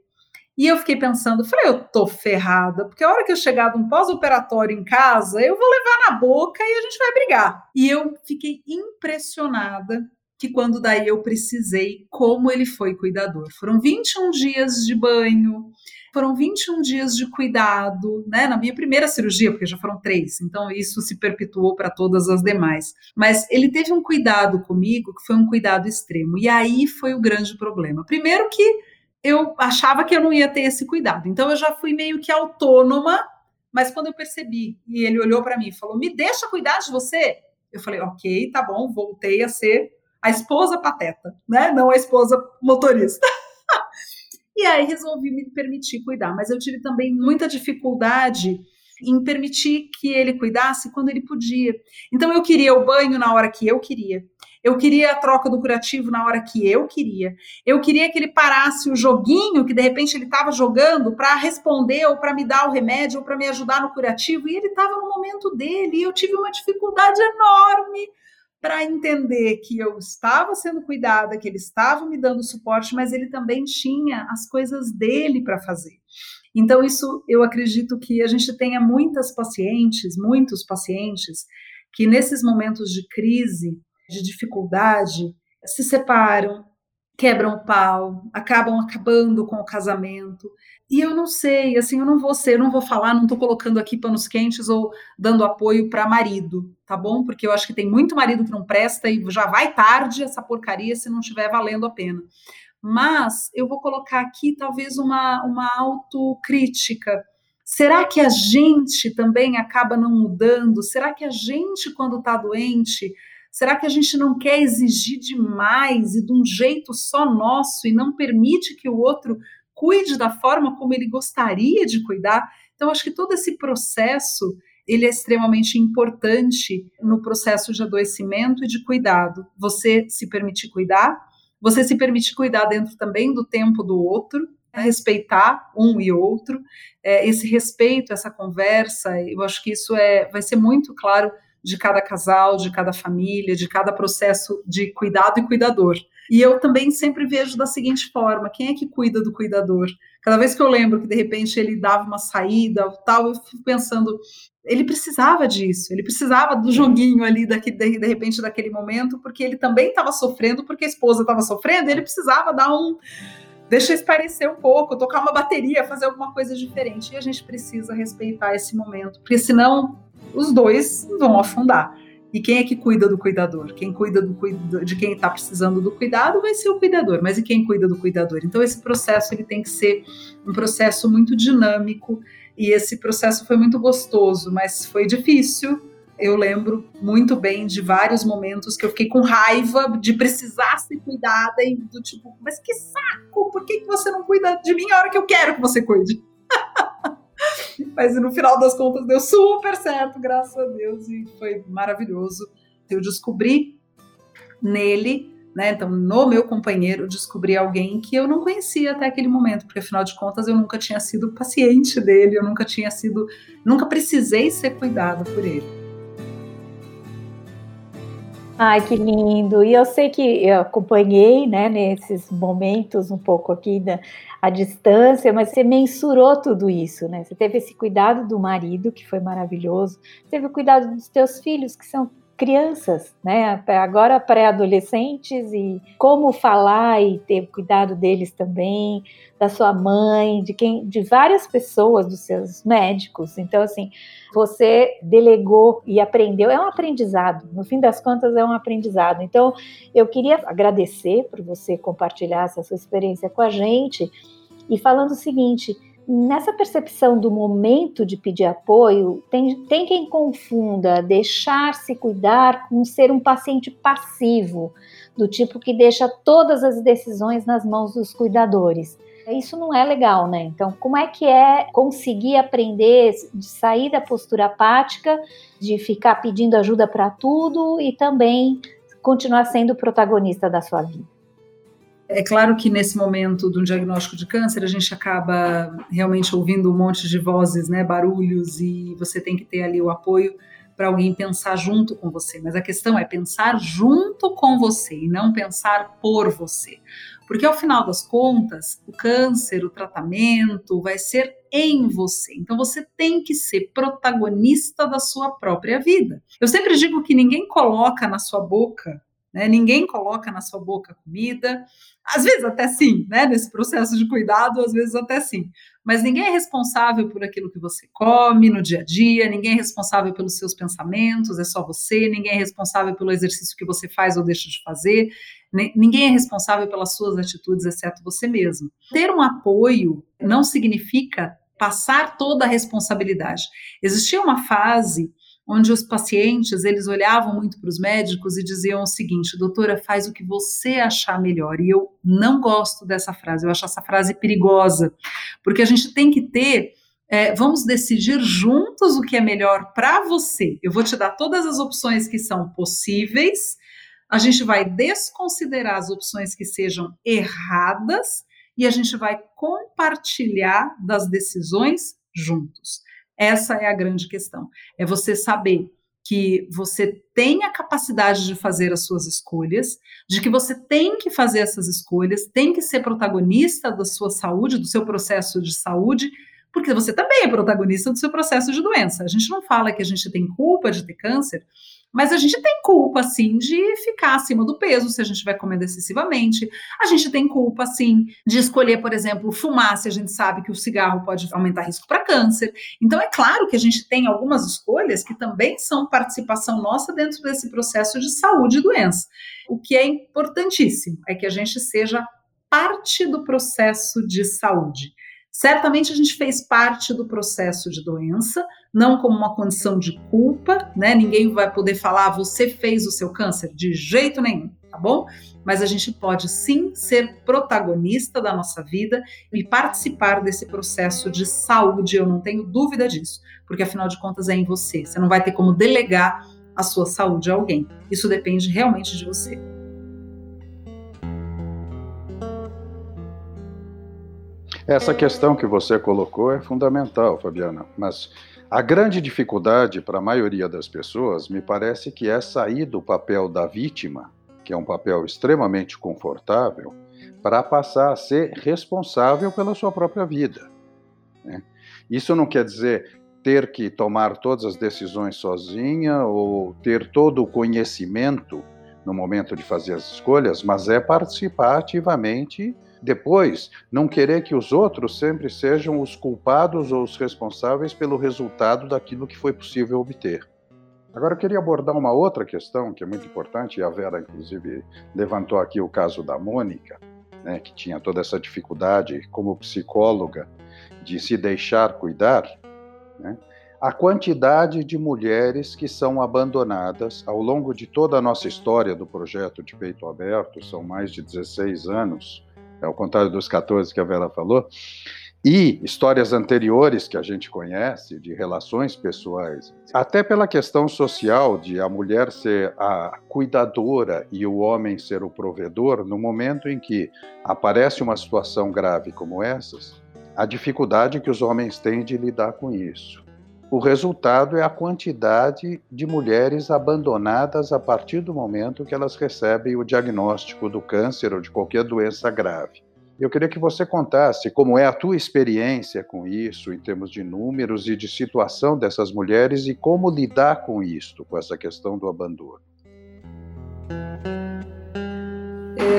E eu fiquei pensando, falei, eu tô ferrada, porque a hora que eu chegar de um pós-operatório em casa, eu vou levar na boca e a gente vai brigar. E eu fiquei impressionada que quando daí eu precisei, como ele foi cuidador. Foram 21 dias de banho, foram 21 dias de cuidado, né? Na minha primeira cirurgia, porque já foram três, então isso se perpetuou para todas as demais. Mas ele teve um cuidado comigo que foi um cuidado extremo. E aí foi o grande problema. Primeiro que eu achava que eu não ia ter esse cuidado, então eu já fui meio que autônoma. Mas quando eu percebi e ele olhou para mim e falou: "Me deixa cuidar de você", eu falei: "Ok, tá bom". Voltei a ser a esposa pateta, né? Não a esposa motorista. E aí resolvi me permitir cuidar, mas eu tive também muita dificuldade em permitir que ele cuidasse quando ele podia. Então eu queria o banho na hora que eu queria. Eu queria a troca do curativo na hora que eu queria. Eu queria que ele parasse o joguinho que de repente ele estava jogando para responder ou para me dar o remédio ou para me ajudar no curativo e ele estava no momento dele e eu tive uma dificuldade enorme para entender que eu estava sendo cuidada, que ele estava me dando suporte, mas ele também tinha as coisas dele para fazer. Então, isso eu acredito que a gente tenha muitas pacientes, muitos pacientes, que nesses momentos de crise, de dificuldade, se separam, quebram pau, acabam acabando com o casamento. E eu não sei, assim, eu não vou ser, eu não vou falar, não estou colocando aqui panos quentes ou dando apoio para marido, tá bom? Porque eu acho que tem muito marido que não presta e já vai tarde essa porcaria se não estiver valendo a pena. Mas eu vou colocar aqui talvez uma, uma autocrítica. Será que a gente também acaba não mudando? Será que a gente, quando está doente, Será que a gente não quer exigir demais e de um jeito só nosso e não permite que o outro cuide da forma como ele gostaria de cuidar? Então, acho que todo esse processo ele é extremamente importante no processo de adoecimento e de cuidado. Você se permitir cuidar, você se permitir cuidar dentro também do tempo do outro, respeitar um e outro, é, esse respeito, essa conversa, eu acho que isso é, vai ser muito claro de cada casal, de cada família, de cada processo de cuidado e cuidador. E eu também sempre vejo da seguinte forma: quem é que cuida do cuidador? Cada vez que eu lembro que de repente ele dava uma saída, tal, eu fico pensando, ele precisava disso, ele precisava do joguinho ali daqui, de, de repente daquele momento, porque ele também estava sofrendo, porque a esposa estava sofrendo, ele precisava dar um deixa esparecer um pouco, tocar uma bateria, fazer alguma coisa diferente. E a gente precisa respeitar esse momento, porque senão os dois vão afundar. E quem é que cuida do cuidador? Quem cuida do, de quem está precisando do cuidado vai ser o cuidador, mas e quem cuida do cuidador? Então esse processo ele tem que ser um processo muito dinâmico e esse processo foi muito gostoso, mas foi difícil. Eu lembro muito bem de vários momentos que eu fiquei com raiva de precisar ser cuidada e do tipo, mas que saco, por que, que você não cuida de mim a hora que eu quero que você cuide? Mas no final das contas deu super certo, graças a Deus, e foi maravilhoso. Eu descobri nele, né, então no meu companheiro, descobri alguém que eu não conhecia até aquele momento, porque afinal de contas eu nunca tinha sido paciente dele, eu nunca tinha sido, nunca precisei ser cuidado por ele. Ai, que lindo! E eu sei que eu acompanhei, né, nesses momentos um pouco aqui da a distância, mas você mensurou tudo isso, né? Você teve esse cuidado do marido, que foi maravilhoso, teve o cuidado dos teus filhos, que são crianças, né? Agora pré-adolescentes e como falar e ter cuidado deles também, da sua mãe, de quem, de várias pessoas, dos seus médicos. Então assim, você delegou e aprendeu, é um aprendizado. No fim das contas é um aprendizado. Então eu queria agradecer por você compartilhar essa sua experiência com a gente e falando o seguinte nessa percepção do momento de pedir apoio, tem, tem quem confunda deixar-se cuidar com ser um paciente passivo, do tipo que deixa todas as decisões nas mãos dos cuidadores. Isso não é legal, né? Então, como é que é conseguir aprender de sair da postura apática, de ficar pedindo ajuda para tudo e também continuar sendo protagonista da sua vida? É claro que nesse momento um diagnóstico de câncer, a gente acaba realmente ouvindo um monte de vozes, né, barulhos, e você tem que ter ali o apoio para alguém pensar junto com você. Mas a questão é pensar junto com você e não pensar por você. Porque ao final das contas, o câncer, o tratamento vai ser em você. Então você tem que ser protagonista da sua própria vida. Eu sempre digo que ninguém coloca na sua boca né? Ninguém coloca na sua boca comida, às vezes até sim, né? Nesse processo de cuidado, às vezes até sim. Mas ninguém é responsável por aquilo que você come no dia a dia, ninguém é responsável pelos seus pensamentos, é só você, ninguém é responsável pelo exercício que você faz ou deixa de fazer, ninguém é responsável pelas suas atitudes, exceto você mesmo. Ter um apoio não significa passar toda a responsabilidade. Existia uma fase onde os pacientes eles olhavam muito para os médicos e diziam o seguinte: doutora, faz o que você achar melhor. E eu não gosto dessa frase, eu acho essa frase perigosa, porque a gente tem que ter. É, vamos decidir juntos o que é melhor para você. Eu vou te dar todas as opções que são possíveis, a gente vai desconsiderar as opções que sejam erradas e a gente vai compartilhar das decisões juntos. Essa é a grande questão. É você saber que você tem a capacidade de fazer as suas escolhas, de que você tem que fazer essas escolhas, tem que ser protagonista da sua saúde, do seu processo de saúde, porque você também é protagonista do seu processo de doença. A gente não fala que a gente tem culpa de ter câncer, mas a gente tem culpa, sim, de ficar acima do peso se a gente estiver comendo excessivamente. A gente tem culpa, sim, de escolher, por exemplo, fumar se a gente sabe que o cigarro pode aumentar risco para câncer. Então, é claro que a gente tem algumas escolhas que também são participação nossa dentro desse processo de saúde e doença. O que é importantíssimo é que a gente seja parte do processo de saúde. Certamente a gente fez parte do processo de doença, não como uma condição de culpa, né? Ninguém vai poder falar, você fez o seu câncer, de jeito nenhum, tá bom? Mas a gente pode sim ser protagonista da nossa vida e participar desse processo de saúde, eu não tenho dúvida disso, porque afinal de contas é em você, você não vai ter como delegar a sua saúde a alguém, isso depende realmente de você. Essa questão que você colocou é fundamental, Fabiana, mas a grande dificuldade para a maioria das pessoas me parece que é sair do papel da vítima que é um papel extremamente confortável, para passar a ser responsável pela sua própria vida. Né? Isso não quer dizer ter que tomar todas as decisões sozinha ou ter todo o conhecimento no momento de fazer as escolhas, mas é participar ativamente depois, não querer que os outros sempre sejam os culpados ou os responsáveis pelo resultado daquilo que foi possível obter. Agora eu queria abordar uma outra questão que é muito importante, e a Vera, inclusive, levantou aqui o caso da Mônica, né, que tinha toda essa dificuldade como psicóloga de se deixar cuidar. Né? A quantidade de mulheres que são abandonadas ao longo de toda a nossa história do projeto de peito aberto, são mais de 16 anos, é ao contrário dos 14 que a Vera falou, e histórias anteriores que a gente conhece de relações pessoais, até pela questão social de a mulher ser a cuidadora e o homem ser o provedor, no momento em que aparece uma situação grave como essas, a dificuldade que os homens têm de lidar com isso. O resultado é a quantidade de mulheres abandonadas a partir do momento que elas recebem o diagnóstico do câncer ou de qualquer doença grave. Eu queria que você contasse como é a tua experiência com isso, em termos de números e de situação dessas mulheres e como lidar com isto, com essa questão do abandono.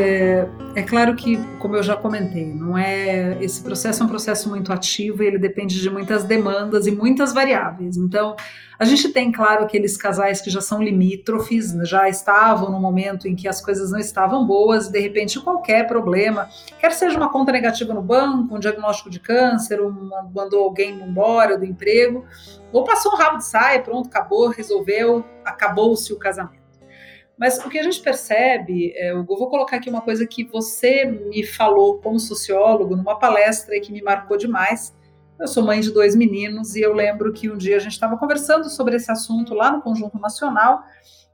É, é, claro que, como eu já comentei, não é esse processo é um processo muito ativo e ele depende de muitas demandas e muitas variáveis. Então, a gente tem, claro, aqueles casais que já são limítrofes, já estavam no momento em que as coisas não estavam boas, e de repente qualquer problema, quer seja uma conta negativa no banco, um diagnóstico de câncer, mandou alguém embora do emprego, ou passou um rabo de saia, pronto, acabou, resolveu, acabou-se o casamento. Mas o que a gente percebe, é, eu vou colocar aqui uma coisa que você me falou como sociólogo numa palestra que me marcou demais. Eu sou mãe de dois meninos e eu lembro que um dia a gente estava conversando sobre esse assunto lá no Conjunto Nacional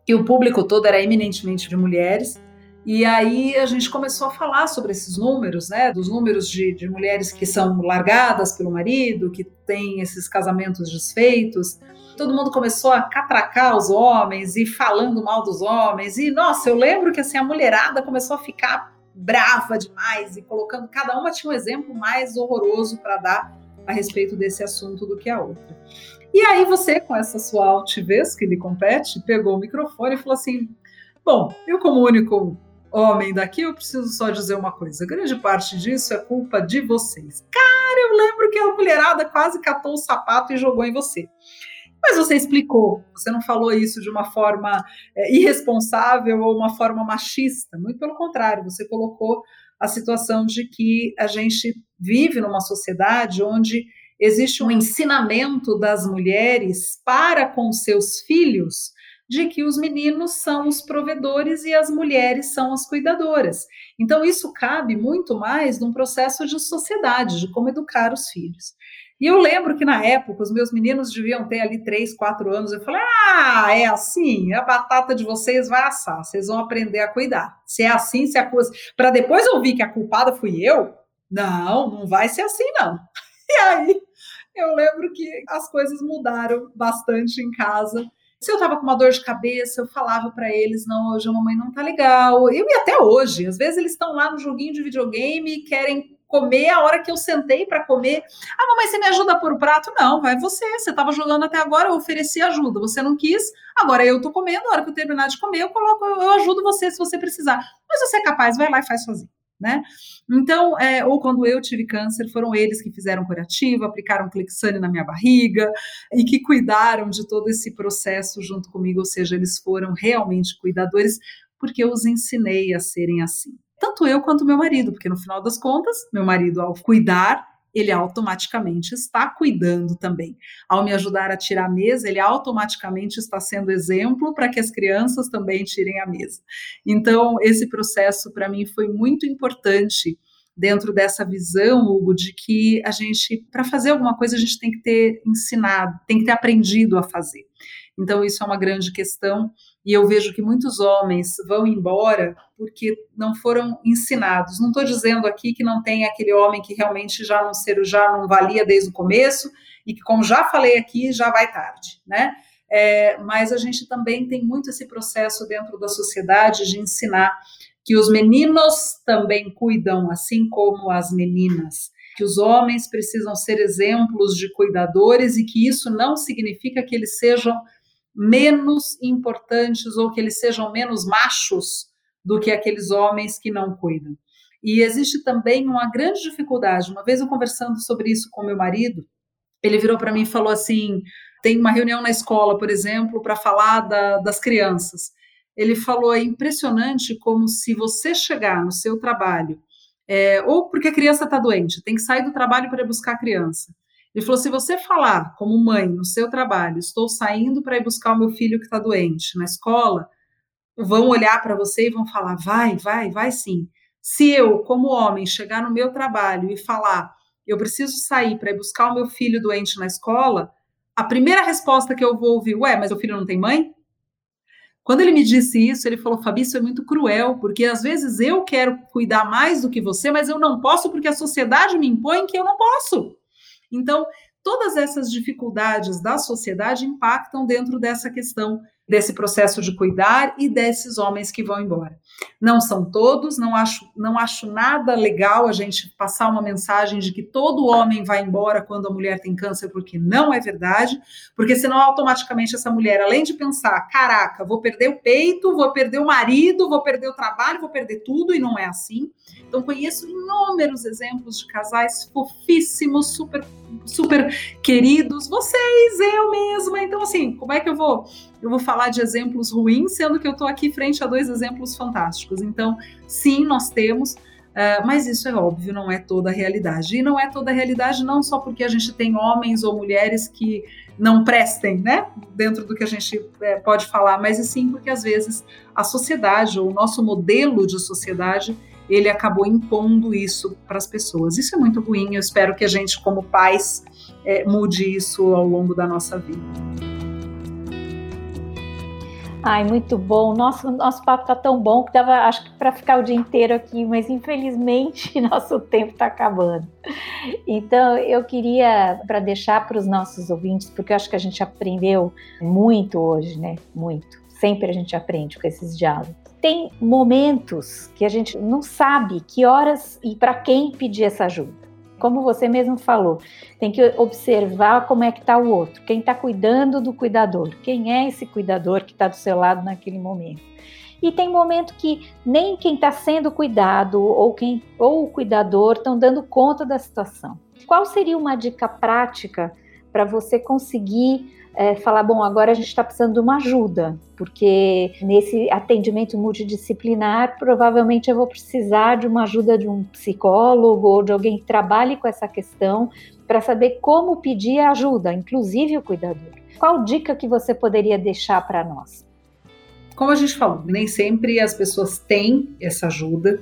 e o público todo era eminentemente de mulheres. E aí a gente começou a falar sobre esses números, né? Dos números de, de mulheres que são largadas pelo marido, que têm esses casamentos desfeitos todo mundo começou a catracar os homens e falando mal dos homens. E, nossa, eu lembro que assim, a mulherada começou a ficar brava demais e colocando, cada uma tinha um exemplo mais horroroso para dar a respeito desse assunto do que a outra. E aí você, com essa sua altivez que lhe compete, pegou o microfone e falou assim: Bom, eu como único homem daqui, eu preciso só dizer uma coisa: grande parte disso é culpa de vocês. Cara, eu lembro que a mulherada quase catou o sapato e jogou em você. Mas você explicou, você não falou isso de uma forma é, irresponsável ou uma forma machista. Muito pelo contrário, você colocou a situação de que a gente vive numa sociedade onde existe um ensinamento das mulheres para com seus filhos de que os meninos são os provedores e as mulheres são as cuidadoras. Então, isso cabe muito mais num processo de sociedade, de como educar os filhos. E eu lembro que na época os meus meninos deviam ter ali 3, 4 anos. Eu falei: ah, é assim, a batata de vocês vai assar, vocês vão aprender a cuidar. Se é assim, se a coisa. Para depois ouvir que a culpada fui eu, não, não vai ser assim, não. E aí eu lembro que as coisas mudaram bastante em casa. Se eu tava com uma dor de cabeça, eu falava para eles: não, hoje a mamãe não tá legal. Eu e até hoje, às vezes eles estão lá no joguinho de videogame e querem comer a hora que eu sentei para comer. Ah, mamãe, você me ajuda a pôr o prato? Não, vai você. Você estava jogando até agora, eu ofereci ajuda. Você não quis, agora eu estou comendo. A hora que eu terminar de comer, eu coloco, eu ajudo você se você precisar. Mas você é capaz, vai lá e faz sozinho. Né? Então, é, ou quando eu tive câncer, foram eles que fizeram curativo, aplicaram Clexane na minha barriga e que cuidaram de todo esse processo junto comigo, ou seja, eles foram realmente cuidadores, porque eu os ensinei a serem assim tanto eu quanto meu marido, porque no final das contas, meu marido, ao cuidar, ele automaticamente está cuidando também. Ao me ajudar a tirar a mesa, ele automaticamente está sendo exemplo para que as crianças também tirem a mesa. Então, esse processo para mim foi muito importante dentro dessa visão, Hugo, de que a gente, para fazer alguma coisa, a gente tem que ter ensinado, tem que ter aprendido a fazer. Então, isso é uma grande questão e eu vejo que muitos homens vão embora porque não foram ensinados. Não estou dizendo aqui que não tem aquele homem que realmente já não ser, já não valia desde o começo e que, como já falei aqui, já vai tarde, né? é, mas a gente também tem muito esse processo dentro da sociedade de ensinar que os meninos também cuidam, assim como as meninas, que os homens precisam ser exemplos de cuidadores e que isso não significa que eles sejam menos importantes ou que eles sejam menos machos do que aqueles homens que não cuidam. E existe também uma grande dificuldade. Uma vez eu conversando sobre isso com meu marido, ele virou para mim e falou assim: tem uma reunião na escola, por exemplo, para falar da, das crianças. Ele falou: é impressionante como se você chegar no seu trabalho, é, ou porque a criança está doente, tem que sair do trabalho para buscar a criança. Ele falou: se você falar como mãe no seu trabalho, estou saindo para ir buscar o meu filho que está doente na escola, vão olhar para você e vão falar: vai, vai, vai sim. Se eu, como homem, chegar no meu trabalho e falar: eu preciso sair para ir buscar o meu filho doente na escola, a primeira resposta que eu vou ouvir, ué, mas o filho não tem mãe? Quando ele me disse isso, ele falou: Fabi, isso é muito cruel, porque às vezes eu quero cuidar mais do que você, mas eu não posso porque a sociedade me impõe que eu não posso. Então, todas essas dificuldades da sociedade impactam dentro dessa questão desse processo de cuidar e desses homens que vão embora. Não são todos, não acho, não acho nada legal a gente passar uma mensagem de que todo homem vai embora quando a mulher tem câncer, porque não é verdade, porque senão automaticamente essa mulher, além de pensar, caraca, vou perder o peito, vou perder o marido, vou perder o trabalho, vou perder tudo, e não é assim. Então conheço inúmeros exemplos de casais fofíssimos, super super queridos, vocês, eu mesma. Então assim, como é que eu vou eu vou falar de exemplos ruins, sendo que eu estou aqui frente a dois exemplos fantásticos. Então, sim, nós temos, uh, mas isso é óbvio, não é toda a realidade. E não é toda a realidade não só porque a gente tem homens ou mulheres que não prestem, né, dentro do que a gente é, pode falar, mas sim porque às vezes a sociedade ou o nosso modelo de sociedade ele acabou impondo isso para as pessoas. Isso é muito ruim. Eu espero que a gente, como pais, é, mude isso ao longo da nossa vida. Ai, muito bom. Nosso, nosso papo está tão bom que dava, acho que para ficar o dia inteiro aqui, mas infelizmente nosso tempo está acabando. Então, eu queria, para deixar para os nossos ouvintes, porque eu acho que a gente aprendeu muito hoje, né? Muito. Sempre a gente aprende com esses diálogos. Tem momentos que a gente não sabe que horas e para quem pedir essa ajuda como você mesmo falou, tem que observar como é que está o outro, quem está cuidando do cuidador, quem é esse cuidador que está do seu lado naquele momento. E tem momento que nem quem está sendo cuidado ou quem ou o cuidador estão dando conta da situação. Qual seria uma dica prática para você conseguir é, falar, bom, agora a gente está precisando de uma ajuda, porque nesse atendimento multidisciplinar, provavelmente eu vou precisar de uma ajuda de um psicólogo ou de alguém que trabalhe com essa questão para saber como pedir ajuda, inclusive o cuidador. Qual dica que você poderia deixar para nós? Como a gente falou, nem sempre as pessoas têm essa ajuda.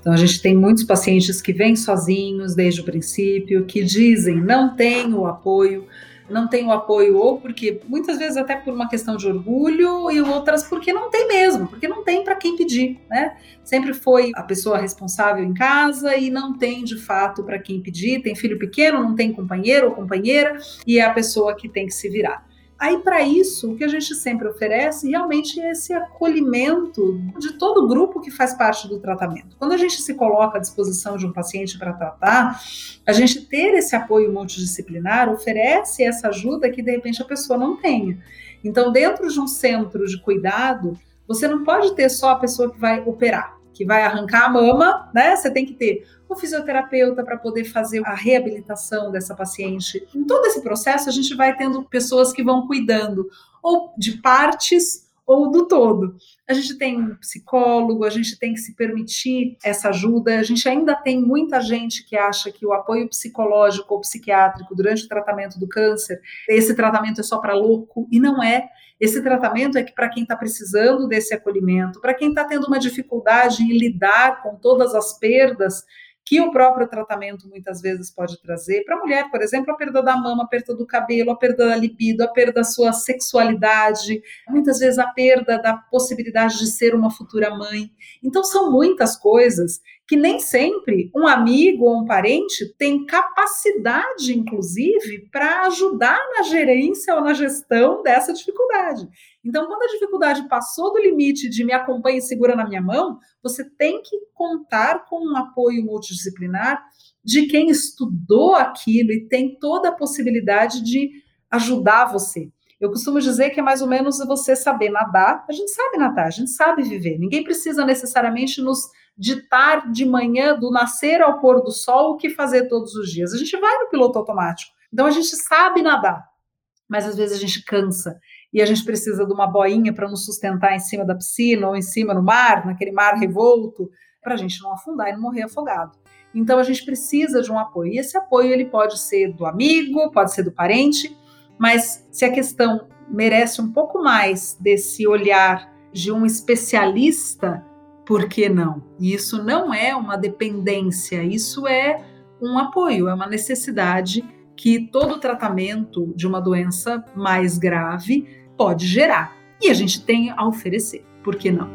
Então, a gente tem muitos pacientes que vêm sozinhos desde o princípio, que dizem não tenho o apoio não tem o apoio, ou porque muitas vezes até por uma questão de orgulho, e outras porque não tem mesmo, porque não tem para quem pedir, né? Sempre foi a pessoa responsável em casa e não tem de fato para quem pedir, tem filho pequeno, não tem companheiro ou companheira, e é a pessoa que tem que se virar. Aí, para isso, o que a gente sempre oferece realmente é esse acolhimento de todo o grupo que faz parte do tratamento. Quando a gente se coloca à disposição de um paciente para tratar, a gente ter esse apoio multidisciplinar oferece essa ajuda que de repente a pessoa não tenha. Então, dentro de um centro de cuidado, você não pode ter só a pessoa que vai operar, que vai arrancar a mama, né? Você tem que ter o fisioterapeuta para poder fazer a reabilitação dessa paciente. Em todo esse processo, a gente vai tendo pessoas que vão cuidando ou de partes ou do todo. A gente tem um psicólogo, a gente tem que se permitir essa ajuda. A gente ainda tem muita gente que acha que o apoio psicológico ou psiquiátrico durante o tratamento do câncer, esse tratamento é só para louco, e não é. Esse tratamento é que para quem está precisando desse acolhimento, para quem está tendo uma dificuldade em lidar com todas as perdas que o próprio tratamento muitas vezes pode trazer. Para a mulher, por exemplo, a perda da mama, a perda do cabelo, a perda da libido, a perda da sua sexualidade, muitas vezes a perda da possibilidade de ser uma futura mãe. Então, são muitas coisas que nem sempre um amigo ou um parente tem capacidade, inclusive, para ajudar na gerência ou na gestão dessa dificuldade. Então, quando a dificuldade passou do limite de me acompanha e segura na minha mão, você tem que contar com um apoio multidisciplinar de quem estudou aquilo e tem toda a possibilidade de ajudar você. Eu costumo dizer que é mais ou menos você saber nadar. A gente sabe nadar, a gente sabe viver. Ninguém precisa necessariamente nos ditar de manhã, do nascer ao pôr do sol, o que fazer todos os dias. A gente vai no piloto automático. Então a gente sabe nadar, mas às vezes a gente cansa e a gente precisa de uma boinha para nos sustentar em cima da piscina ou em cima no mar, naquele mar revolto, para a gente não afundar e não morrer afogado. Então a gente precisa de um apoio. E esse apoio ele pode ser do amigo, pode ser do parente, mas se a questão merece um pouco mais desse olhar de um especialista, por que não? E isso não é uma dependência, isso é um apoio, é uma necessidade que todo tratamento de uma doença mais grave pode gerar. E a gente tem a oferecer, por que não?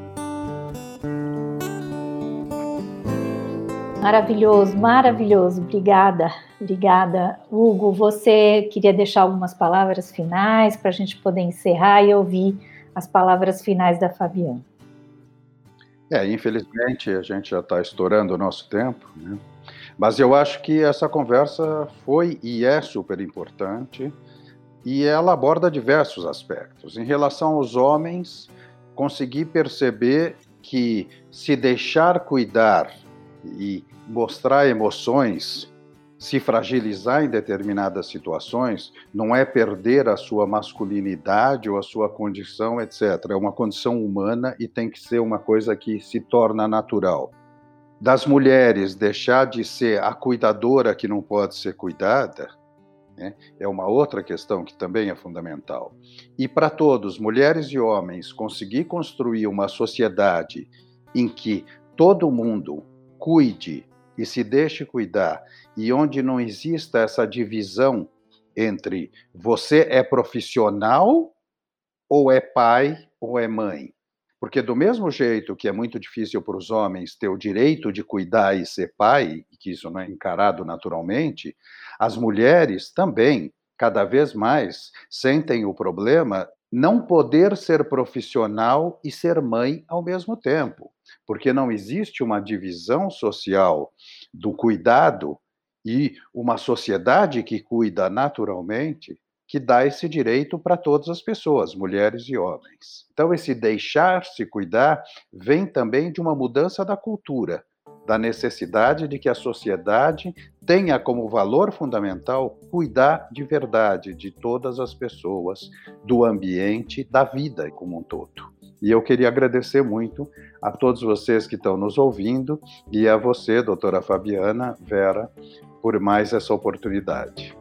Maravilhoso, maravilhoso. Obrigada, obrigada. Hugo, você queria deixar algumas palavras finais para a gente poder encerrar e ouvir as palavras finais da Fabiana. É, infelizmente a gente já está estourando o nosso tempo, né? mas eu acho que essa conversa foi e é super importante e ela aborda diversos aspectos. Em relação aos homens, consegui perceber que se deixar cuidar e mostrar emoções, se fragilizar em determinadas situações, não é perder a sua masculinidade ou a sua condição, etc. É uma condição humana e tem que ser uma coisa que se torna natural. Das mulheres deixar de ser a cuidadora que não pode ser cuidada, né, é uma outra questão que também é fundamental. E para todos, mulheres e homens, conseguir construir uma sociedade em que todo mundo cuide e se deixe cuidar, e onde não exista essa divisão entre você é profissional ou é pai ou é mãe. Porque, do mesmo jeito que é muito difícil para os homens ter o direito de cuidar e ser pai, e que isso não é encarado naturalmente, as mulheres também, cada vez mais, sentem o problema não poder ser profissional e ser mãe ao mesmo tempo. Porque não existe uma divisão social do cuidado e uma sociedade que cuida naturalmente que dá esse direito para todas as pessoas, mulheres e homens. Então, esse deixar-se cuidar vem também de uma mudança da cultura, da necessidade de que a sociedade tenha como valor fundamental cuidar de verdade de todas as pessoas, do ambiente, da vida como um todo. E eu queria agradecer muito a todos vocês que estão nos ouvindo e a você, doutora Fabiana Vera, por mais essa oportunidade.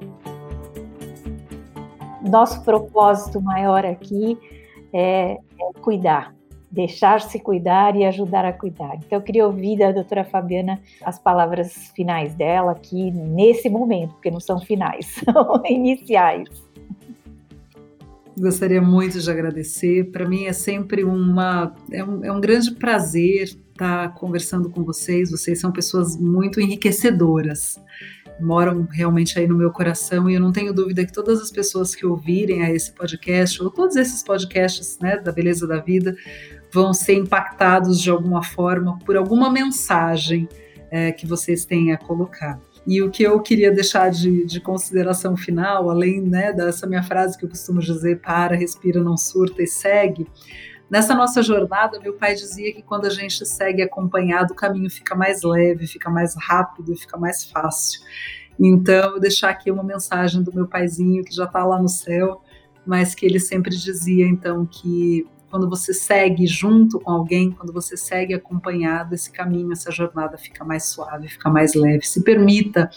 Nosso propósito maior aqui é, é cuidar, deixar-se cuidar e ajudar a cuidar. Então, eu queria ouvir da doutora Fabiana as palavras finais dela aqui nesse momento, porque não são finais, são iniciais. Gostaria muito de agradecer. Para mim é sempre uma é um, é um grande prazer estar conversando com vocês. Vocês são pessoas muito enriquecedoras moram realmente aí no meu coração e eu não tenho dúvida que todas as pessoas que ouvirem a esse podcast ou todos esses podcasts né, da beleza da vida vão ser impactados de alguma forma por alguma mensagem é, que vocês têm a colocar. E o que eu queria deixar de, de consideração final, além né, dessa minha frase que eu costumo dizer, para, respira, não surta e segue, nessa nossa jornada, meu pai dizia que quando a gente segue acompanhado, o caminho fica mais leve, fica mais rápido e fica mais fácil. Então, eu deixar aqui uma mensagem do meu paizinho, que já está lá no céu, mas que ele sempre dizia, então, que quando você segue junto com alguém, quando você segue acompanhado, esse caminho, essa jornada fica mais suave, fica mais leve. Se permita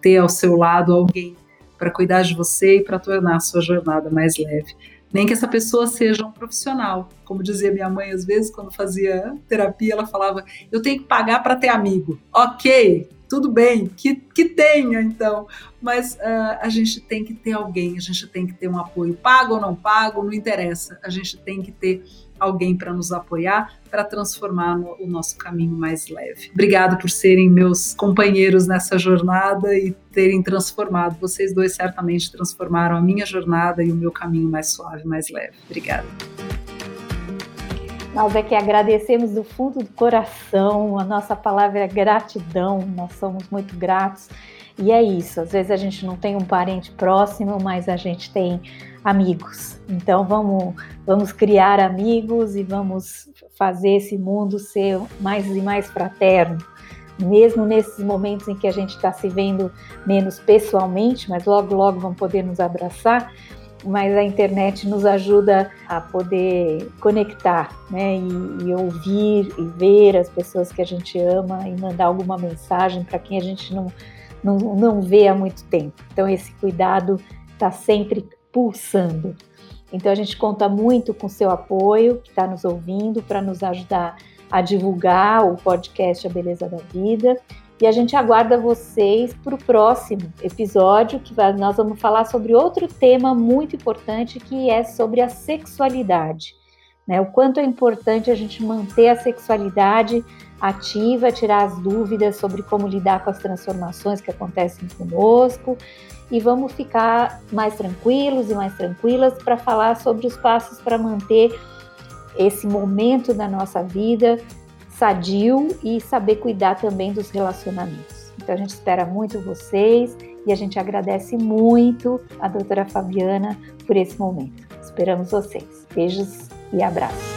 ter ao seu lado alguém para cuidar de você e para tornar a sua jornada mais leve. Nem que essa pessoa seja um profissional. Como dizia minha mãe, às vezes, quando fazia terapia, ela falava: Eu tenho que pagar para ter amigo. Ok, tudo bem, que, que tenha então, mas uh, a gente tem que ter alguém, a gente tem que ter um apoio, pago ou não pago, não interessa, a gente tem que ter alguém para nos apoiar, para transformar no, o nosso caminho mais leve. Obrigado por serem meus companheiros nessa jornada e terem transformado. Vocês dois certamente transformaram a minha jornada e o meu caminho mais suave, mais leve. Obrigada. Nós é que agradecemos do fundo do coração, a nossa palavra é gratidão, nós somos muito gratos. E é isso, às vezes a gente não tem um parente próximo, mas a gente tem amigos. Então vamos, vamos criar amigos e vamos fazer esse mundo ser mais e mais fraterno. Mesmo nesses momentos em que a gente está se vendo menos pessoalmente, mas logo, logo vamos poder nos abraçar, mas a internet nos ajuda a poder conectar, né, e, e, ouvir e ver as pessoas que a gente ama e mandar alguma mensagem para quem a gente não, não, não vê há muito tempo. Então, esse cuidado está sempre pulsando. Então, a gente conta muito com seu apoio, que está nos ouvindo, para nos ajudar a divulgar o podcast A Beleza da Vida e a gente aguarda vocês para o próximo episódio, que nós vamos falar sobre outro tema muito importante, que é sobre a sexualidade. Né? O quanto é importante a gente manter a sexualidade ativa, tirar as dúvidas sobre como lidar com as transformações que acontecem conosco. E vamos ficar mais tranquilos e mais tranquilas para falar sobre os passos para manter esse momento da nossa vida sadio e saber cuidar também dos relacionamentos. Então a gente espera muito vocês e a gente agradece muito a doutora Fabiana por esse momento. Esperamos vocês. Beijos e abraços.